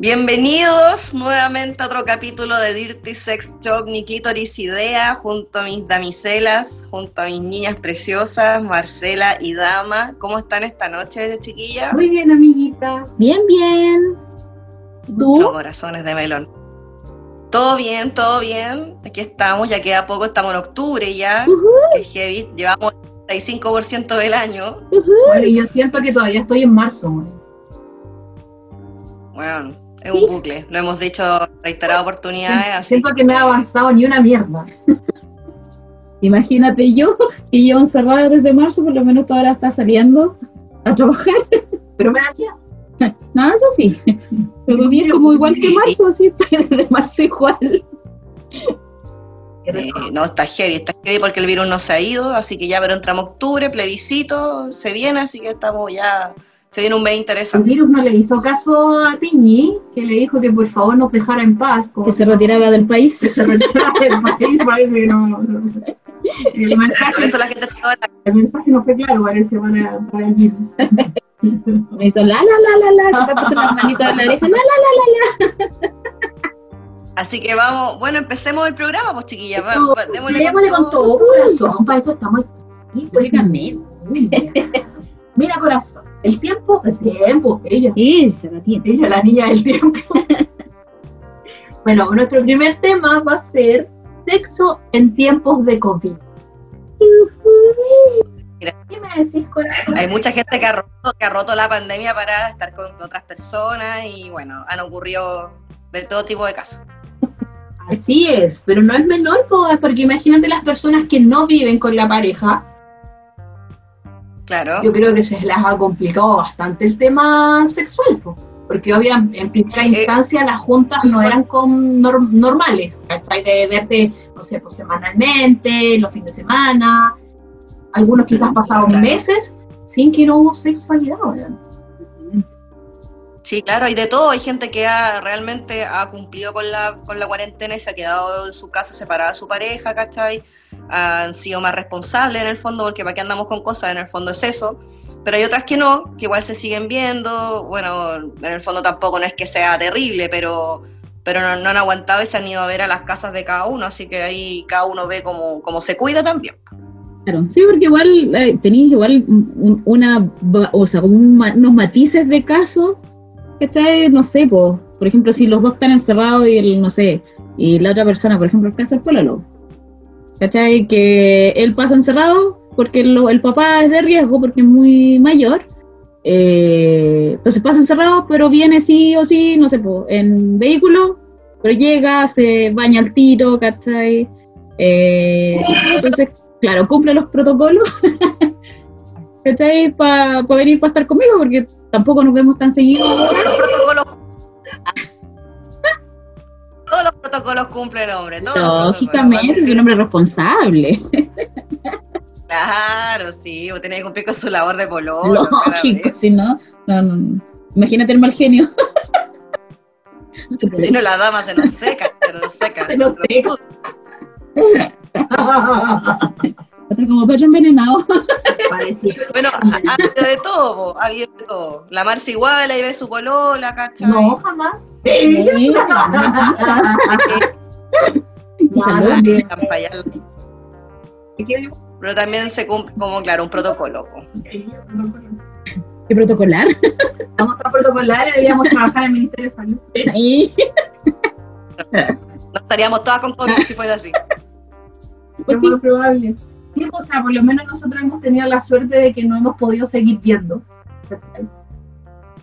Bienvenidos nuevamente a otro capítulo de Dirty Sex Shop, mi clítoris idea, junto a mis damiselas, junto a mis niñas preciosas, Marcela y Dama. ¿Cómo están esta noche, chiquilla? Muy bien, amiguita. Bien, bien. ¿Tú? Los corazones de melón. Todo bien, todo bien. Aquí estamos, ya queda poco, estamos en octubre ya, que heavy. Llevamos el 35% del año. Bueno, y yo siento que todavía estoy en marzo. Bueno, es un bucle, lo hemos dicho reiteradas oportunidades. Siento que no he avanzado ni una mierda. Imagínate yo, que llevo encerrada desde marzo, por lo menos todavía está saliendo a trabajar. Pero me da miedo. No, eso sí. Pero bien como igual que marzo, así, de marzo igual. no, está heavy, está heavy porque el virus no se ha ido, así que ya, pero entramos octubre, plebiscito, se viene, así que estamos ya, se viene un mes interesante. El virus no le hizo caso a Piñi, que le dijo que por favor nos dejara en paz. Que se retirara del país. Que se retirara del país, parece que no. El mensaje, Eso la gente el mensaje no fue claro, parece, para, para el virus. Me hizo la la la la la, se te puso la manita en la oreja, la la la la la. Así que vamos, bueno, empecemos el programa, pues chiquillas. Esto, démosle, démosle con todo corazón, para eso estamos aquí. Pues, Mira, corazón, el tiempo, el tiempo, ella. Ella, la tiene. Ella, la niña del tiempo. bueno, nuestro primer tema va a ser sexo en tiempos de COVID. Mira, ¿Qué me decís, corazón? Hay mucha gente que ha, roto, que ha roto la pandemia para estar con otras personas y bueno, han ocurrido de todo tipo de casos. Así es, pero no es menor, porque imagínate las personas que no viven con la pareja. Claro. Yo creo que se les ha complicado bastante el tema sexual, porque obviamente en primera eh, instancia las juntas no eran con normales, ¿cachai? De verte, no sé, pues semanalmente, los fines de semana, algunos quizás pasaron meses sin que no hubo sexualidad, ¿verdad? Sí, claro, hay de todo. Hay gente que ha, realmente ha cumplido con la, con la cuarentena y se ha quedado en su casa separada de su pareja, ¿cachai? Han sido más responsables en el fondo, porque para qué andamos con cosas, en el fondo es eso. Pero hay otras que no, que igual se siguen viendo. Bueno, en el fondo tampoco no es que sea terrible, pero, pero no, han aguantado y se han ido a ver a las casas de cada uno, así que ahí cada uno ve cómo, cómo se cuida también. Claro, sí, porque igual eh, tenéis igual una, o sea, como unos matices de caso ¿cachai? No sé, pues, por ejemplo, si los dos están encerrados y el, no sé, y la otra persona, por ejemplo, el caso del pololo, ¿cachai? Que él pasa encerrado porque el, el, papá es de riesgo, porque es muy mayor, eh, entonces pasa encerrado, pero viene sí o sí, no sé, pues, en vehículo, pero llega, se baña al tiro, ¿cachai? Eh, entonces, claro, cumple los protocolos, ¿cachai? Para pa venir para estar conmigo, porque tampoco nos vemos tan seguidos. Todos los protocolos, todos los protocolos cumple el hombre. Lógicamente, es un hombre responsable. Claro, sí, vos tenés que cumplir con su labor de pololo. Lógico, si no, no, no, Imagínate el mal genio. no se puede. no, la dama se nos seca, se nos seca. Se nos seca. Otro como pecho envenenado. bueno, ha, habido de todo, ha habido de todo. La Marcia igual, ahí ve su polola, ¿cachai? No, jamás. Sí. Pero también se cumple como, claro, un protocolo. ¿Qué protocolar? Estamos tan protocolares, deberíamos trabajar en el Ministerio de Salud. Sí. No estaríamos todas con COVID si fuese así. Pues sí. probable o sea, por lo menos nosotros hemos tenido la suerte de que no hemos podido seguir viendo.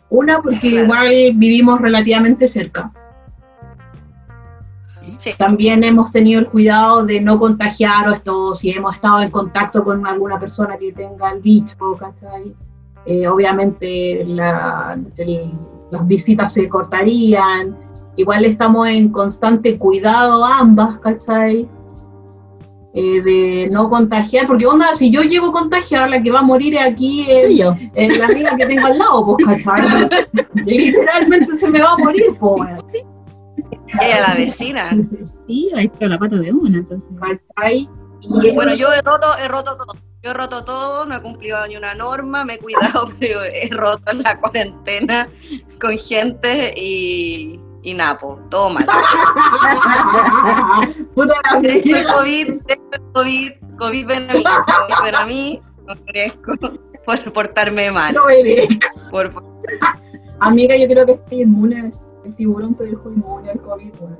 Una, porque igual vivimos relativamente cerca. También hemos tenido el cuidado de no contagiar esto, si hemos estado en contacto con alguna persona que tenga el bicho, eh, obviamente las visitas se cortarían, igual estamos en constante cuidado ambas, ¿cachai? Eh, de no contagiar, porque onda, si yo llego a contagiar, la que va a morir aquí es, yo. es la amiga que tengo al lado, pues, ¿cachai? Literalmente se me va a morir, pues. Sí. Ella, la vecina. Sí, ahí está la pata de una, entonces. ¿Cachai? Y bueno, yo he roto, he roto todo. yo he roto todo, no he cumplido ni una norma, me he cuidado, pero he roto en la cuarentena con gente y, y napo, todo mal. Puta la Merezco el. COVID, merezco el COVID, COVID ven a mí, COVID ven a mí, no merezco por portarme mal. No veré. Por, Amiga, yo creo que estoy inmune. El tiburón te dejó inmune al COVID. weón.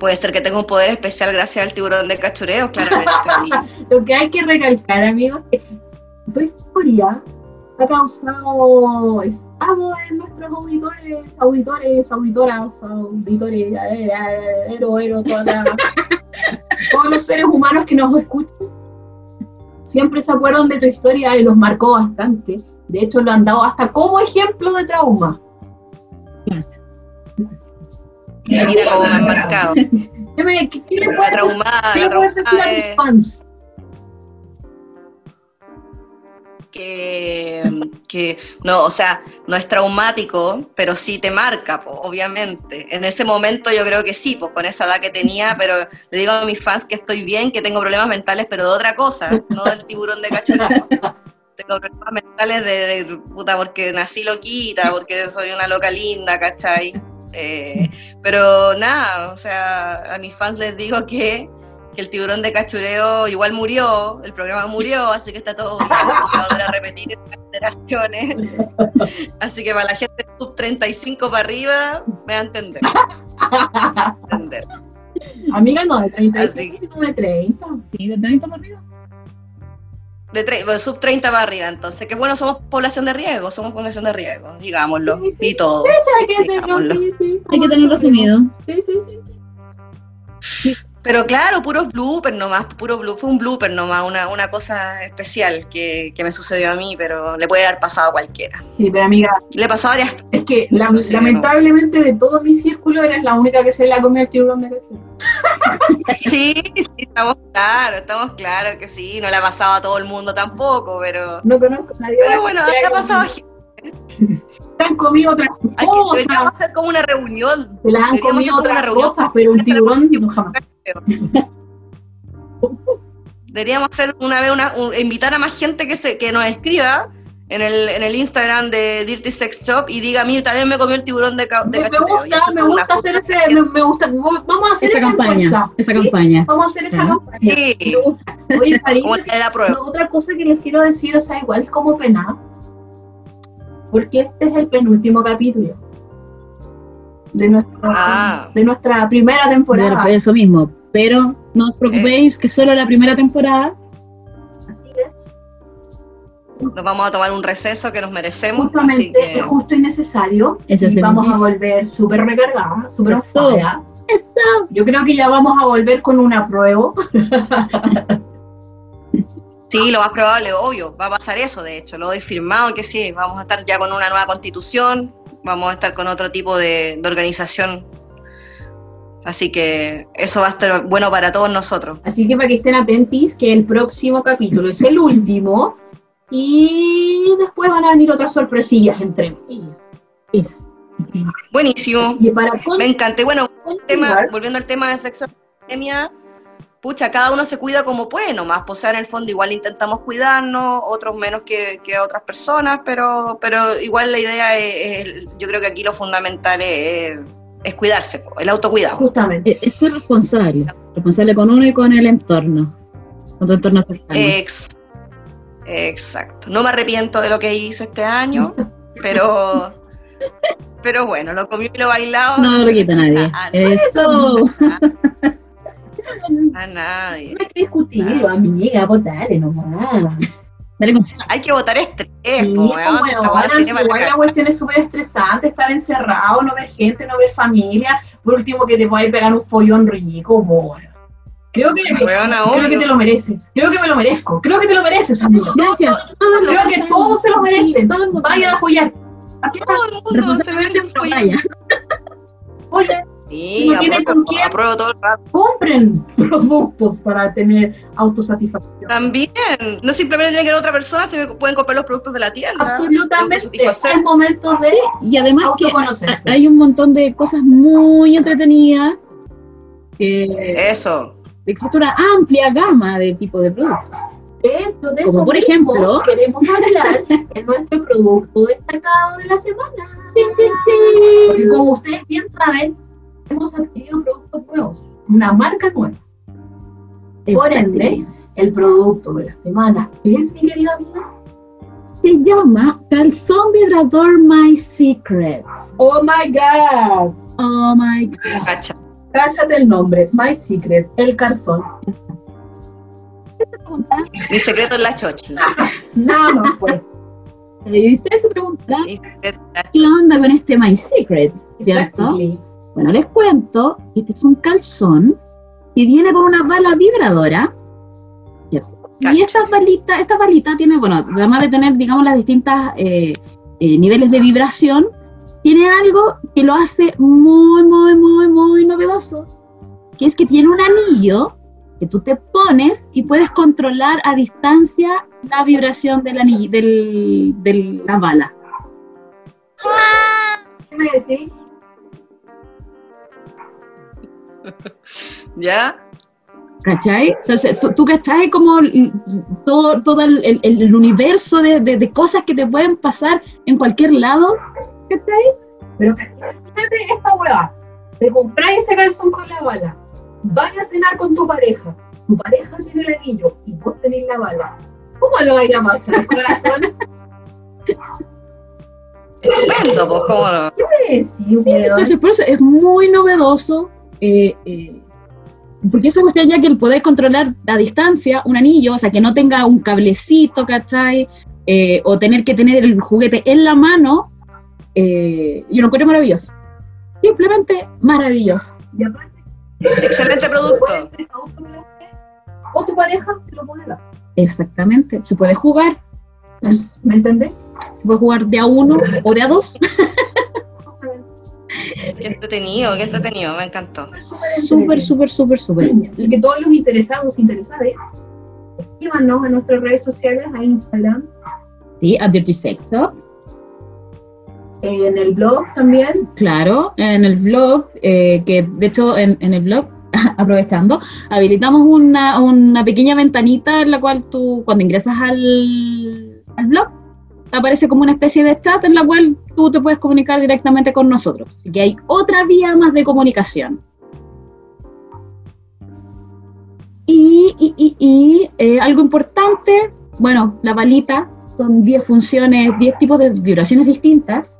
puede ser que tenga un poder especial gracias al tiburón de cachureo, claramente, sí. Lo que hay que recalcar, amigos, es que tu historia ha causado en nuestros auditores, auditores, auditoras, auditores, ero, ero, todos los seres humanos que nos escuchan. Siempre se acuerdan de tu historia y los marcó bastante. De hecho, lo han dado hasta como ejemplo de trauma. Mira cómo me han marcado. ¿Qué, qué- qué le puedes puedes decir a tus fans? que, que no, o sea, no es traumático, pero sí te marca, po, obviamente. En ese momento yo creo que sí, pues con esa edad que tenía, pero le digo a mis fans que estoy bien, que tengo problemas mentales, pero de otra cosa, no del tiburón de cachorro. Tengo problemas mentales de, de, puta, porque nací loquita, porque soy una loca linda, ¿cachai? Eh, pero nada, o sea, a mis fans les digo que, que el tiburón de cachureo igual murió, el programa murió, así que está todo bien, se va a volver a repetir Así que para la gente sub 35 para arriba, me va a entender. Me va a entender. Amiga, no, de 35, Así que- sino de 30. Sí, de 30 para arriba. De tre- bueno, sub 30 para arriba, entonces, que bueno, somos población de riesgo, somos población de riesgo, digámoslo, Sí, sí. y todo. Sí, sí, hay que decirlo, sí, sí. Hay que tenerlo asumido. Sí, sí, sí. sí. Pero claro, puros bloopers nomás, puro blooper, fue un blooper nomás, una, una cosa especial que, que me sucedió a mí, pero le puede haber pasado a cualquiera. Sí, pero amiga, Le pasó a varias es que la- lamentablemente de todo mi círculo eres la única que se la comió el tiburón de. Sí, sí, estamos claros, estamos claros que sí, no le ha pasado a todo el mundo tampoco, pero, No conozco a nadie. pero bueno, acá ha pasado a gente. Se han comido otras que- Deberíamos cosas, hacer como una reunión. se las han comido otras cosas, pero un tiburón no jamás. Deberíamos hacer una vez una, un- invitar a más gente que se que nos escriba en el, en el Instagram de Dirty Sex Shop y diga, a mí también me comió el tiburón de, de Me, me cachureo". Y gusta, me gusta hacer ese, me, me gusta, vamos a hacer Esa esa, campaña. encuesta, Esa ¿sí? campaña. Vamos a hacer esa Ya. campaña. Sí, Me gusta. Oye, ¿sabéis como lo la prueba. Otra cosa que les quiero decir, o sea, igual es como pena, porque este es el penúltimo capítulo de nuestra, Ah. de nuestra primera temporada. De eso mismo. Pero no os preocupéis que solo la primera temporada. Así es. Nos vamos a tomar un receso que nos merecemos. Así Justamente que, es justo y necesario. Eso es y vamos a volver súper recargadas, súper Eso. ocupadas. Yo creo que ya vamos a volver con una prueba. sí, lo más probable, obvio, va a pasar eso, de hecho, lo doy firmado que sí, vamos a estar ya con una nueva constitución, vamos a estar con otro tipo de, de organización. Así que eso va a estar bueno para todos nosotros. Así que para que estén atentis, que el próximo capítulo es el último. Y después van a venir otras sorpresillas entre ellas. Es. Buenísimo, Y para me encanta. Bueno, tema, volviendo al tema de sexo pandemia, pucha, cada uno se cuida como puede nomás, pues, o sea, en el fondo igual intentamos cuidarnos, otros menos que, que otras personas, pero, pero igual la idea es, es- yo creo que aquí lo fundamental es, es cuidarse, el autocuidado. justamente. Es- ser responsable. Responsable con uno y con el entorno. Con tu entorno cercano. Ex- exacto. No me arrepiento de lo que hice este año, pero, pero bueno, lo comido y lo bailado. no lo quita nadie. a, Eso. A nadie. No hay que discutirlo, amiga, votale nomás. Hay que votar estrés, Sí, po, weón, si mala igual la cuestión es súper estresante, estar encerrado, no ver gente, no ver familia. Por último, que te puedas pegar un follón rico, weón. Creo que, creo que te lo mereces. Creo que me lo merezco. Creo que te lo mereces, amigo. Gracias. Todos Creo que todos se lo merecen. Sí. Vayan a follar. Todo el mundo se merece un follón. Oye, Sí, No tiene con quién. apruebo todo el rato. compren productos para tener autosatisfacción. También, no simplemente tiene que ver otra persona, se pueden comprar los productos de la tienda. Absolutamente. autosatisfacer. Es momento de Y además que hay un montón de cosas muy entretenidas. Que Eso. existe una amplia gama de tipos de productos. De Como eso por ejemplo- queremos hablar en nuestro producto destacado de la semana. Porque como ustedes bien saben, hemos adquirido productos nuevos, una marca nueva. Por ende, el producto de la semana es, mi querida amiga, Se llama Calzón Vibrador My Secret. Oh my God. Oh my god. Cacha. Cállate el nombre, My Secret, el calzón. Mi secreto es la chochi. Nada más pues. Y ustedes se preguntarán, ¿qué onda con este My Secret? ¿Cierto? Exactly. Bueno, les cuento, este es un calzón que viene con una bala vibradora. ¿cierto? Y estas balitas, esta balita tiene, bueno, además de tener, digamos, las distintas eh, eh, niveles de vibración, tiene algo que lo hace muy, muy, muy, muy novedoso, que es que tiene un anillo que tú te pones y puedes controlar a distancia la vibración del anillo, del, de la bala. ¿Qué me decís? ¿Ya? ¿Cachai? Entonces, tú, tú cachai como todo, todo el, universo de, de- de cosas que te pueden pasar en cualquier lado. ¿Cachai? Pero imagínate esta hueá. Te compráis este calzón con la bala. Vas a cenar con tu pareja. Tu pareja tiene el anillo y vos tenés la bala. ¿Cómo lo vais a pasar, corazón? Estupendo, pues, ¿cómo no? ¿Qué me decís, weón? Entonces, por eso es muy novedoso. Eh, eh, porque esa cuestión ya que el poder controlar a distancia un anillo, o sea, que no tenga un cablecito, ¿cachai? Eh, o tener que tener el juguete en la mano, eh, yo lo encuentro maravilloso. Simplemente maravilloso. Y aparte, Excelente producto. o tu pareja te lo pone lado. Exactamente. Se puede jugar. ¿Me entendés? Se puede jugar de a uno o de a dos. Qué entretenido, qué entretenido, me encantó. Súper, súper, súper, súper. Así que todos los interesados, interesadas, escríbanos a nuestras redes sociales, a Instagram, Sí, a Dirty Sector. en el blog también. Claro, en el blog, eh, que de hecho en, en el blog, aprovechando, habilitamos una, una pequeña ventanita en la cual tú, cuando ingresas al, al blog, aparece como una especie de chat en la cual tú te puedes comunicar directamente con nosotros. Así que hay otra vía más de comunicación. Y, y, y, y, eh, algo importante, bueno, la balita, son 10 funciones, 10 tipos de vibraciones distintas.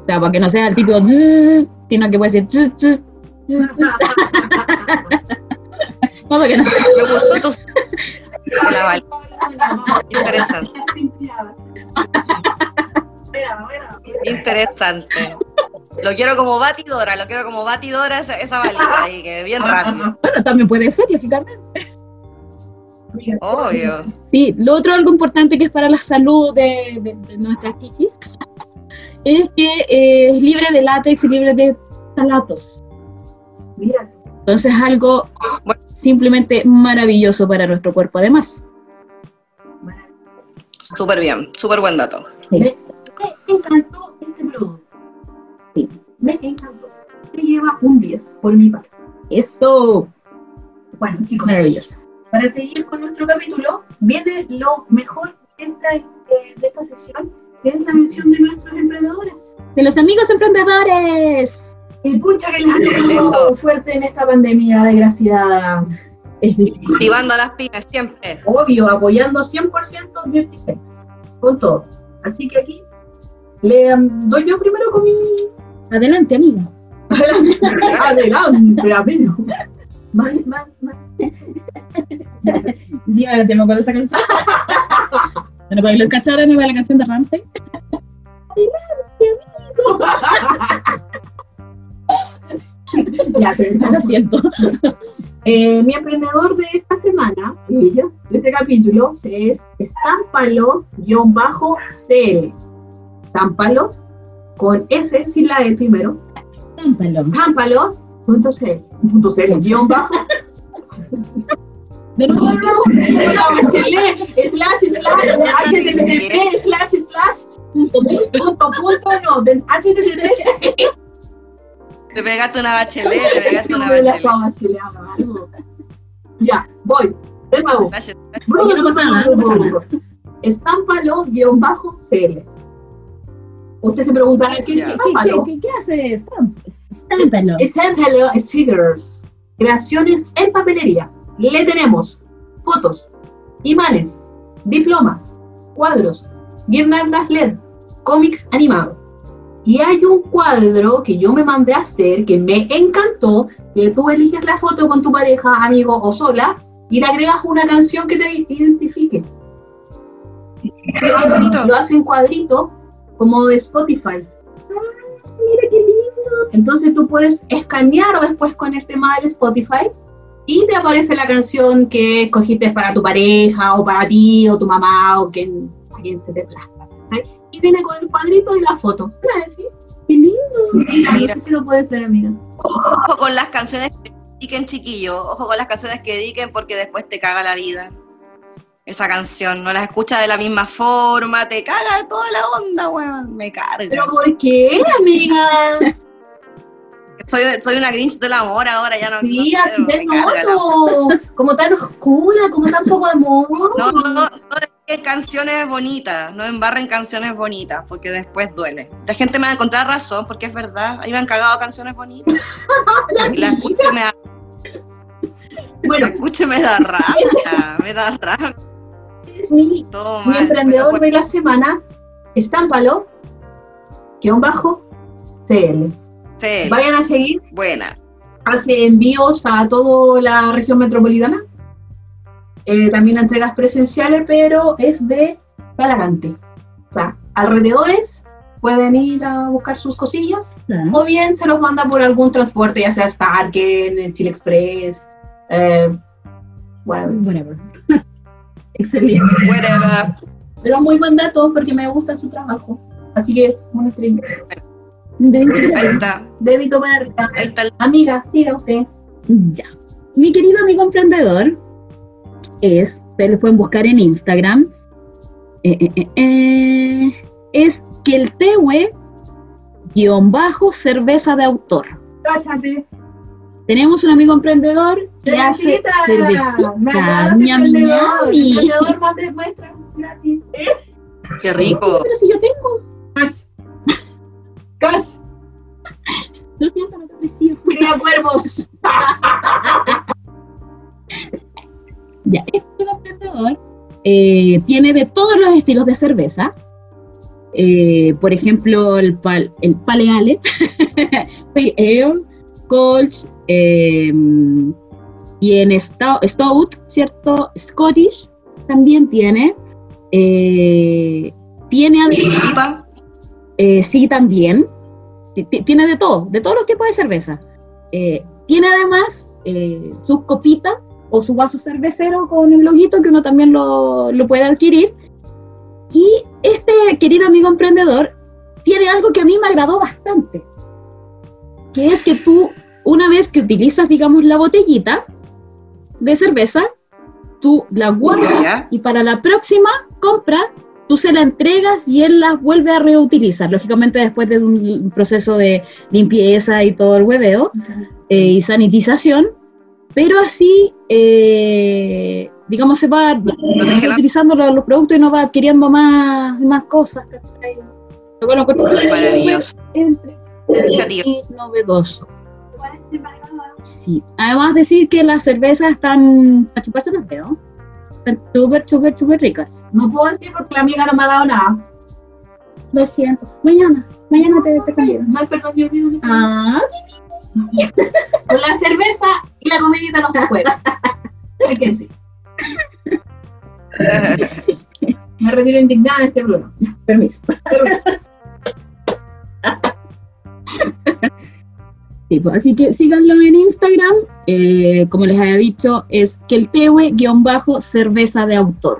O sea, para que no sea el tipo zzzz, sino que puede ser no, para que no sea Me gustó tu la bala. Interesante. Interesante. Lo quiero como batidora, lo quiero como batidora esa, esa balita ahí, que bien rápido. Bueno, también puede ser, lógicamente. Obvio. Sí, lo otro algo importante que es para la salud de, de- de nuestras chiquis es que eh, es libre de látex y libre de salatos. Mira, Entonces algo simplemente maravilloso para nuestro cuerpo además. Súper bien, súper buen dato. Me encantó este producto. Sí. Me encantó. Se lleva un 10 por mi parte. Eso, Bueno, chicos, maravilloso. para seguir con nuestro capítulo, viene lo mejor de esta, eh, de esta sesión, que es la mención de nuestros emprendedores. De los amigos emprendedores. Y pucha que les ha fuerte en esta pandemia desgraciada. Es. Activando a las pymes siempre. Obvio, apoyando 100% Dirty Sex. Con todo. Así que aquí le um, doy yo primero con mi. Adelante, amiga. Adelante, amigo. Más, más, más. Sí, ya me acuerdo esa canción. Bueno, para que lo cacharan, iba la canción de Ramsey. ya, pero Lo siento. Eh, mi emprendedor de esta semana, ella, de este capítulo, es Estámpalo-CL. Estámpalo con S sin la E primero. Támpalo. Estámpalo.cl. Punto CL, guion bajo. De nuevo, No, no, no, se lee, slash, slash, http, slash, slash, punto, punto, punto, no, del http. Te pegaste una bachelet, te pegaste una bachelet. Ya, voy. Del nuevo. Bruno. Estámpalo guion bajo CL. Usted se preguntará, ¿qué es Ya. ¿Qué, estámpalo? qué, qué hace? Estámpalo. Estámpalo Stickers. Creaciones en papelería. Le tenemos fotos, imanes, diplomas, cuadros, guirnaldas LED, cómics animados. Y hay un cuadro que yo me mandé a hacer que me encantó, que tú eliges la foto con tu pareja, amigo o sola y le agregas una canción que te identifique. Bonito. Lo hace en cuadrito como de Spotify. mira qué lindo. Entonces tú puedes escanear después con el tema del Spotify y te aparece la canción que escogiste para tu pareja o para ti o tu mamá o quien, quien se te plazca. ¿Sí? Y viene con el cuadrito y la foto. ¿Verdad? ¿Sí? Qué lindo. Mira, no sé si lo puedes ver, amiga. Ojo con las canciones que dediquen, chiquillo. Ojo con las canciones que dediquen porque después te caga la vida. Esa canción, no la escuchas de la misma forma, te caga toda la onda, weón. Me carga. ¿Pero por qué, amiga? Soy, soy una Grinch del amor ahora, ya no. Sí, no así te la- noto. Como tan oscura, como tan poco amor. No, no, no dediquen canciones bonitas, no embarren canciones bonitas, porque después duele. La gente me va a encontrar razón, porque es verdad, ahí me han cagado canciones bonitas. La escucho y me da, Bueno, la escucho me da rabia, me da rabia. mi Todo Mi mal, emprendedor de la semana, estámpalo, guion bajo, CL. Sí, Vayan a seguir, buena. hace envíos a toda la región metropolitana. Eh, también entregas presenciales, pero es de Talagante. O sea, alrededores pueden ir a buscar sus cosillas Claro. o bien se los manda por algún transporte, ya sea Starken, Chile Express, eh, bueno, Whatever. Excelente. Whatever. pero muy buen dato porque me gusta su trabajo. Así que, una Ahí está, arriba. ahí está Amiga, siga usted. Ya. Mi querido amigo emprendedor es, ustedes lo pueden buscar en Instagram, eh, eh, eh, eh, es que el Tehue guion bajo cerveza de autor. Cállate. Tenemos un amigo emprendedor que hace cervecita, miami, miami. Qué rico. Pero si yo tengo, Cas. lo siento, no te aprecio. Cría cuervos. Ya, este emprendedor eh, tiene de todos los estilos de cerveza. Eh, por ejemplo, el, pal, el Pale Ale, Pale Ale, Kolsch, eh, tiene Stout, Stout, ¿cierto? Scottish también tiene. Eh, tiene además, eh, sí, también. Ti- ti- Tiene de todo, de todos los tipos de cerveza. Eh, tiene además eh, sus copitas o su vaso cervecero con el loguito que uno también lo, lo puede adquirir. Y este querido amigo emprendedor tiene algo que a mí me agradó bastante, que es que tú, una vez que utilizas, digamos, la botellita de cerveza, tú la guardas y para la próxima compra tú se la entregas y él la vuelve a reutilizar, lógicamente después de un proceso de limpieza y todo el hueveo eh, y sanitización, pero así, eh, digamos, se va la- utilizando los, los productos y no va adquiriendo más, más cosas. ¿cachai? Lo cual encuentro Maravilloso. entre y novedoso. Sí. Además decir que las cervezas están a chuparse los dedos. Están súper, súper, súper ricas. No puedo decir porque la amiga no me ha dado nada. Lo siento. Mañana, mañana te, te cambio. No perdón, yo olvido. Ah, Con la cerveza y la comidita no se juega. Hay que decir. Me retiro indignada de este Bruno. permiso. Permiso. Sí, pues, así que síganlo en Instagram. eh, como les había dicho, es que el bajo cerveza de autor.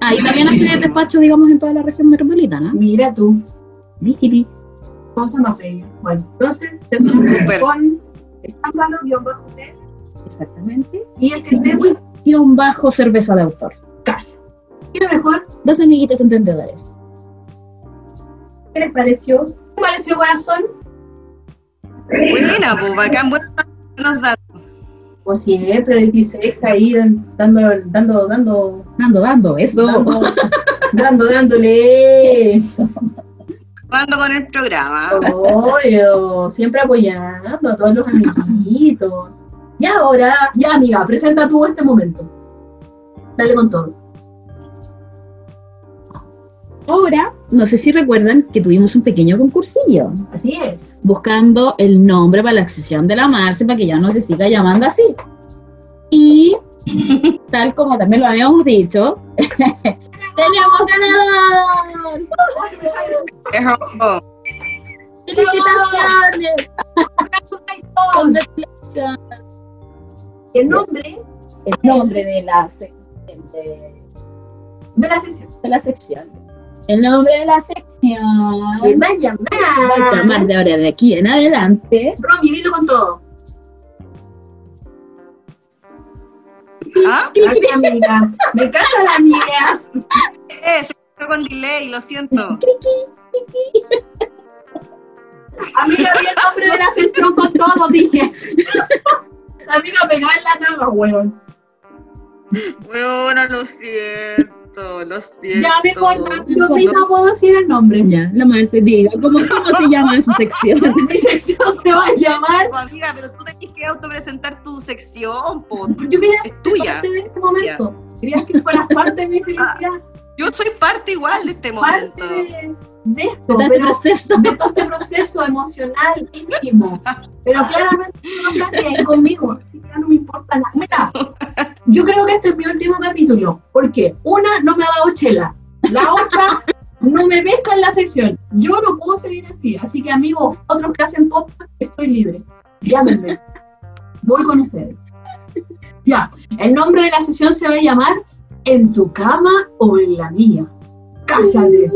Ah, y también hace Buenísimo. despacho, digamos, en toda la región metropolitana. Mira tú. Visitis. Cosa más fea. Bueno, entonces tenemos con estámpalo, guion bajo C, Exactamente. y el que esté bueno, Guión bajo cerveza de autor. casa. ¿Qué mejor? Dos amiguitos emprendedores. ¿Qué les pareció? ¿Qué les pareció corazón? Buena, pues, bacán, buenos datos. Como siempre, el X ahí dando, dando, dando, Dando, dando, eso. dando, dando, dándole. Jugando con el programa. Obvio, siempre apoyando a todos los amiguitos. Y ahora, ya amiga, presenta tú este momento. Dale con todo. Ahora, no sé si recuerdan que tuvimos un pequeño concursillo Así es. buscando el nombre para la sesión de la Marce para que ya no se siga llamando así. Y tal como también lo habíamos dicho, ¡tenemos ganador! ¡Felicitaciones! Congratulations. El nombre, El nombre de la, de, de la sección. de la sección. El nombre de la sección Se va a llamar. va a llamar de ahora de aquí en adelante. Romy, dilo con todo. ¿Ah? Gracias, amiga. Me encanta la amiga. Eh, se quedó con delay, lo siento. Amiga, vi el nombre de la sección con todo, dije. La amiga pegada en la cama, weón. Bueno, lo siento, lo siento. Ya me importa, yo misma puedo decir el nombre. Ya, la Marce diga, ¿cómo, cómo se llama su sección? Mi sección se va a llamar. Pues, amiga, pero tú tenés que autopresentar tu sección, po. Yo quería Es tuya. de este momento. Quería que fueras parte de mi felicidad, Yo soy parte igual de este parte momento. de, de esto, De este pero proceso. de todo este proceso emocional, íntimo. Pero claramente no estás ni ahí conmigo, así que ya no me importa nada. Mira, yo creo que este es mi último capítulo. porque Una, no me ha dado chela. La otra, no me pesca en la sección. Yo no puedo seguir así. Así que, amigos, otros que hacen podcast, estoy libre. Llámenme. Voy con ustedes. Ya, el nombre de la sesión se va a llamar ¿En tu cama o en la mía? Cállate.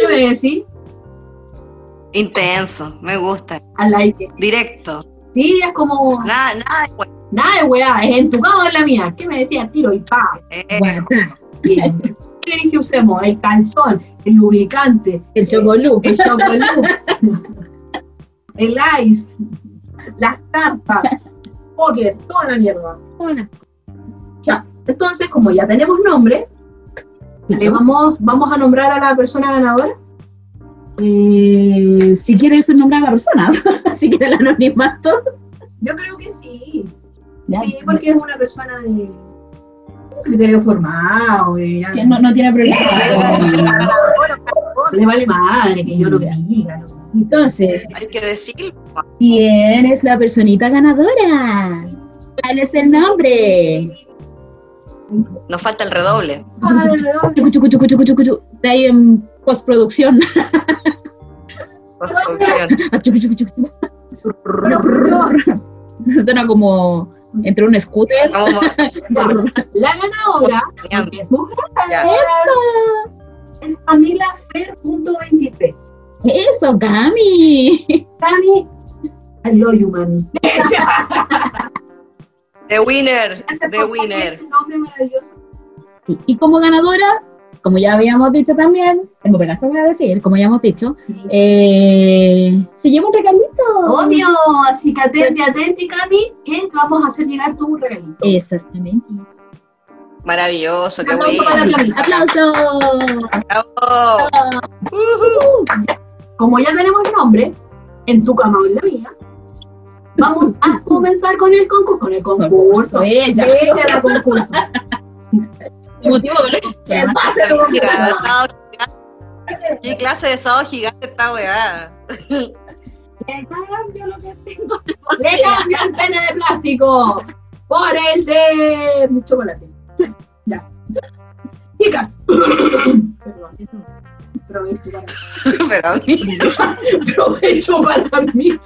¿Qué me decís? Intenso, me gusta. Al like. Directo. Sí, es como, Nada, nada. pues, nada de weá, es en tu cama o en la mía. ¿Qué me decía? Tiro y pa. eh, Bien. ¿Qué queréis que usemos? El calzón, el lubricante, El chocolú. el chocolate, el ice, las cartas, póker, toda la mierda. Hola. Ya, entonces, como ya tenemos nombre, le vamos, vamos a nombrar a la persona ganadora. Eh, si quieres nombrar a la persona, si quieres el anonimato. Yo creo que sí. Ya. Sí, porque es una persona de un criterio formado. y ya- Que no, no tiene problema. Le vale madre que yo lo diga. Entonces, Hay que decir. ¿quién es la personita ganadora? ¿Cuál es el nombre? Nos falta el redoble. Ah, de redoble. De ahí en postproducción. Postproducción. Ah, pero, Suena como entre un scooter. La ganadora es mujer. Ya. Es Camila Fer.23. Eso, Cami. Cami, I love you, mami. The winner, the winner. ese nombre maravilloso. Sí, Y como ganadora, como ya habíamos dicho también, tengo pedazo voy a decir, como ya hemos dicho, eh, se lleva un regalito. Obvio, así que atente, atente, Cami, que vamos a hacer llegar tu regalito. Exactamente. Maravilloso, qué bueno. ¡Aplauso! Bravo. Como ya tenemos nombre, en tu cama o en la mía, vamos a comenzar con el concurso. Con el concurso. Ella. Ella la concurso. Motivo ¿Qué clase de sábado gigante esta weá? Le cambio lo que tengo. Le cambio el pene de plástico por el de chocolate. Ya. Chicas. Perdón, eso. Provecho para, mí. provecho para mí.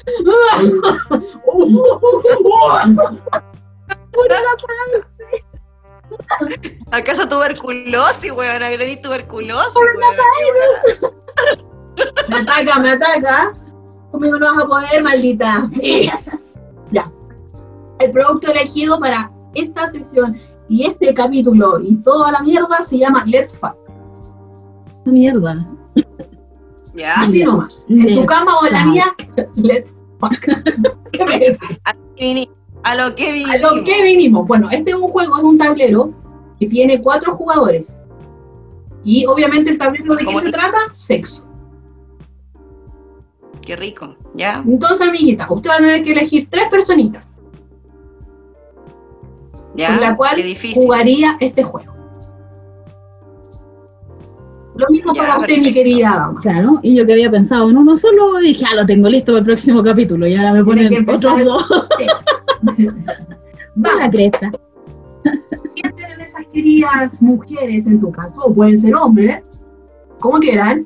¿Acaso tuberculosis, weón? ¿Que tenés tuberculosis, weón? Me ataca, me ataca. Conmigo no vas a poder, maldita. ya. El producto elegido para esta sección y este capítulo y toda la mierda se llama Let's Fuck. Mierda. Ya. Así nomás. En tu Let's cama o en la mía, let's fuck. ¿Qué me decís? A lo que A vinimos. lo que vinimos. Bueno, este es un juego, es un tablero que tiene cuatro jugadores. Y obviamente el tablero de qué ¿Cómo se trata? Sexo. Qué rico, ¿ya? Entonces, amiguita, usted va a tener que elegir tres personitas ¿Ya? con la cual Qué difícil. jugaría este juego. Lo mismo Ya, para usted, mi querida dama. Claro, y yo que había pensado en uno solo, dije, ah, lo tengo listo para el próximo capítulo, y ahora me ponen otros dos. Vamos. la cresta. piensen en esas queridas mujeres en tu caso, o pueden ser hombres, como quieran,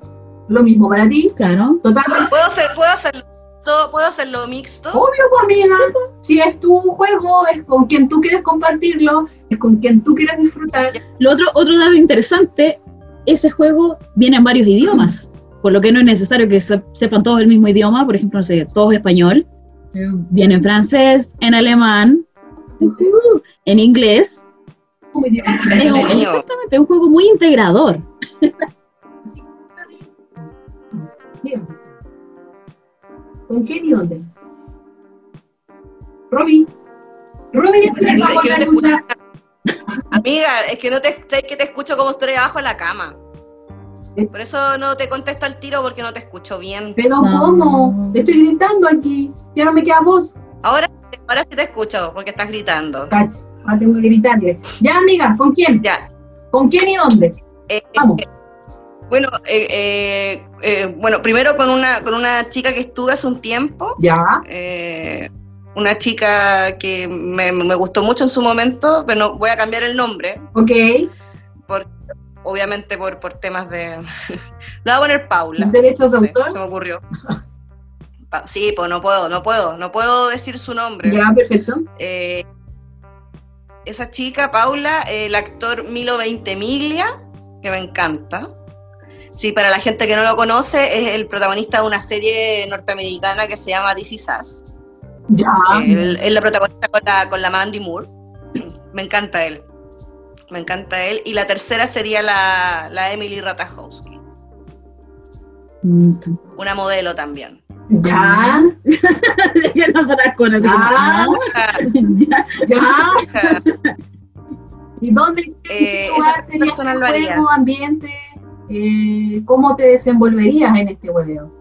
lo mismo para ti, Claro. totalmente ¿Puedo, hacer, ¿Puedo hacerlo todo? ¿Puedo hacerlo mixto? obvio, pues, amiga. Si es tu juego, es con quien tú quieres compartirlo, es con quien tú quieres disfrutar. Lo otro, otro dato interesante, ese juego viene en varios idiomas, por lo que no es necesario que se- sepan todos el mismo idioma, por ejemplo, no sé, todos español, viene en francés, en alemán, en inglés. Es un- exactamente, es un juego muy integrador. ¿Con quién y dónde? Robbie. Robbie, No. Amiga, es que no te, es que te escucho como estoy abajo en la cama. ¿Eh? Por eso no te contesto al tiro porque no te escucho bien. Pero No. ¿cómo? Te estoy gritando aquí. Y ahora me queda voz. Ahora, ahora sí te escucho porque estás gritando. Cacha. Ahora tengo que gritarle. Ya, amiga, ¿con quién? Ya. ¿Con quién y dónde? Eh, Vamos. eh, bueno, eh, eh, eh, bueno, primero con una, con una chica que estuve hace un tiempo. Ya. Una chica que me, me gustó mucho en su momento, pero no, voy a cambiar el nombre, Ok. por, obviamente por, por temas de... Le voy a poner Paula. Derechos de No sé, autor. se me ocurrió. Pa- Sí, pues no puedo, no puedo, no puedo decir su nombre. Ya, perfecto. Eh, esa chica, Paula, el actor Milo Ventimiglia, que me encanta. Sí, para la gente que no lo conoce, es el protagonista de una serie norteamericana que se llama This Is Us. Ya. Él es la protagonista con la, con la Mandy Moore. Me encanta él. Me encanta él. Y la tercera sería la, la Emily Ratajkowski, Mm, una modelo también. Ya. que no se las conoce. Ah. Ah, Ya. Ya. ¿Y dónde Eh, sería persona este lo haría. juego, ambiente? Eh, ¿Cómo te desenvolverías en este hueveo?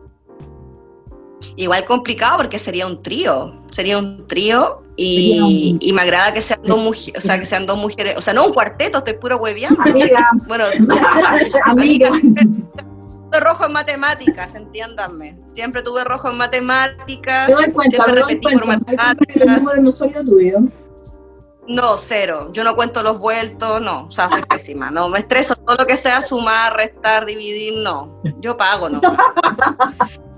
Igual complicado porque sería un trío, sería un trío y, y me agrada que sean dos mujeres, o sea, que sean dos mujeres, o sea, no un cuarteto, estoy puro hueviando. Amiga, Bueno, amiga. tuve rojo en matemáticas, entiéndanme. Siempre tuve rojo en matemáticas, cuenta, siempre repetí por matemáticas. no son lo tuyo. No, cero. Yo no cuento los vueltos, no. O sea, soy pésima. No, me estreso. Todo lo que sea sumar, restar, dividir, no. Yo pago nomás.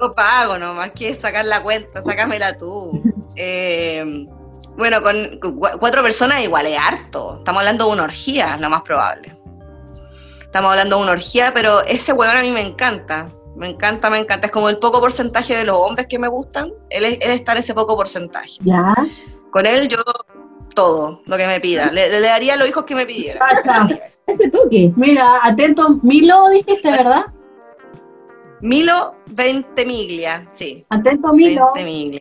Yo pago nomás. que sacar la cuenta? Sácamela tú. Eh, bueno, con cu- cuatro personas igual es harto. Estamos hablando de una orgía, lo más probable. Estamos hablando de una orgía, pero ese huevón a mí me encanta. Me encanta, me encanta. Es como el poco porcentaje de los hombres que me gustan. Él, es- él está en ese poco porcentaje. Ya. Con él yo todo lo que me pida. Le, le daría los hijos que me pidiera. Pasa. Ese toque. Mira, atento, Milo dijiste, ¿verdad? Milo Ventimiglia, sí. Atento, Milo. Ventimiglia.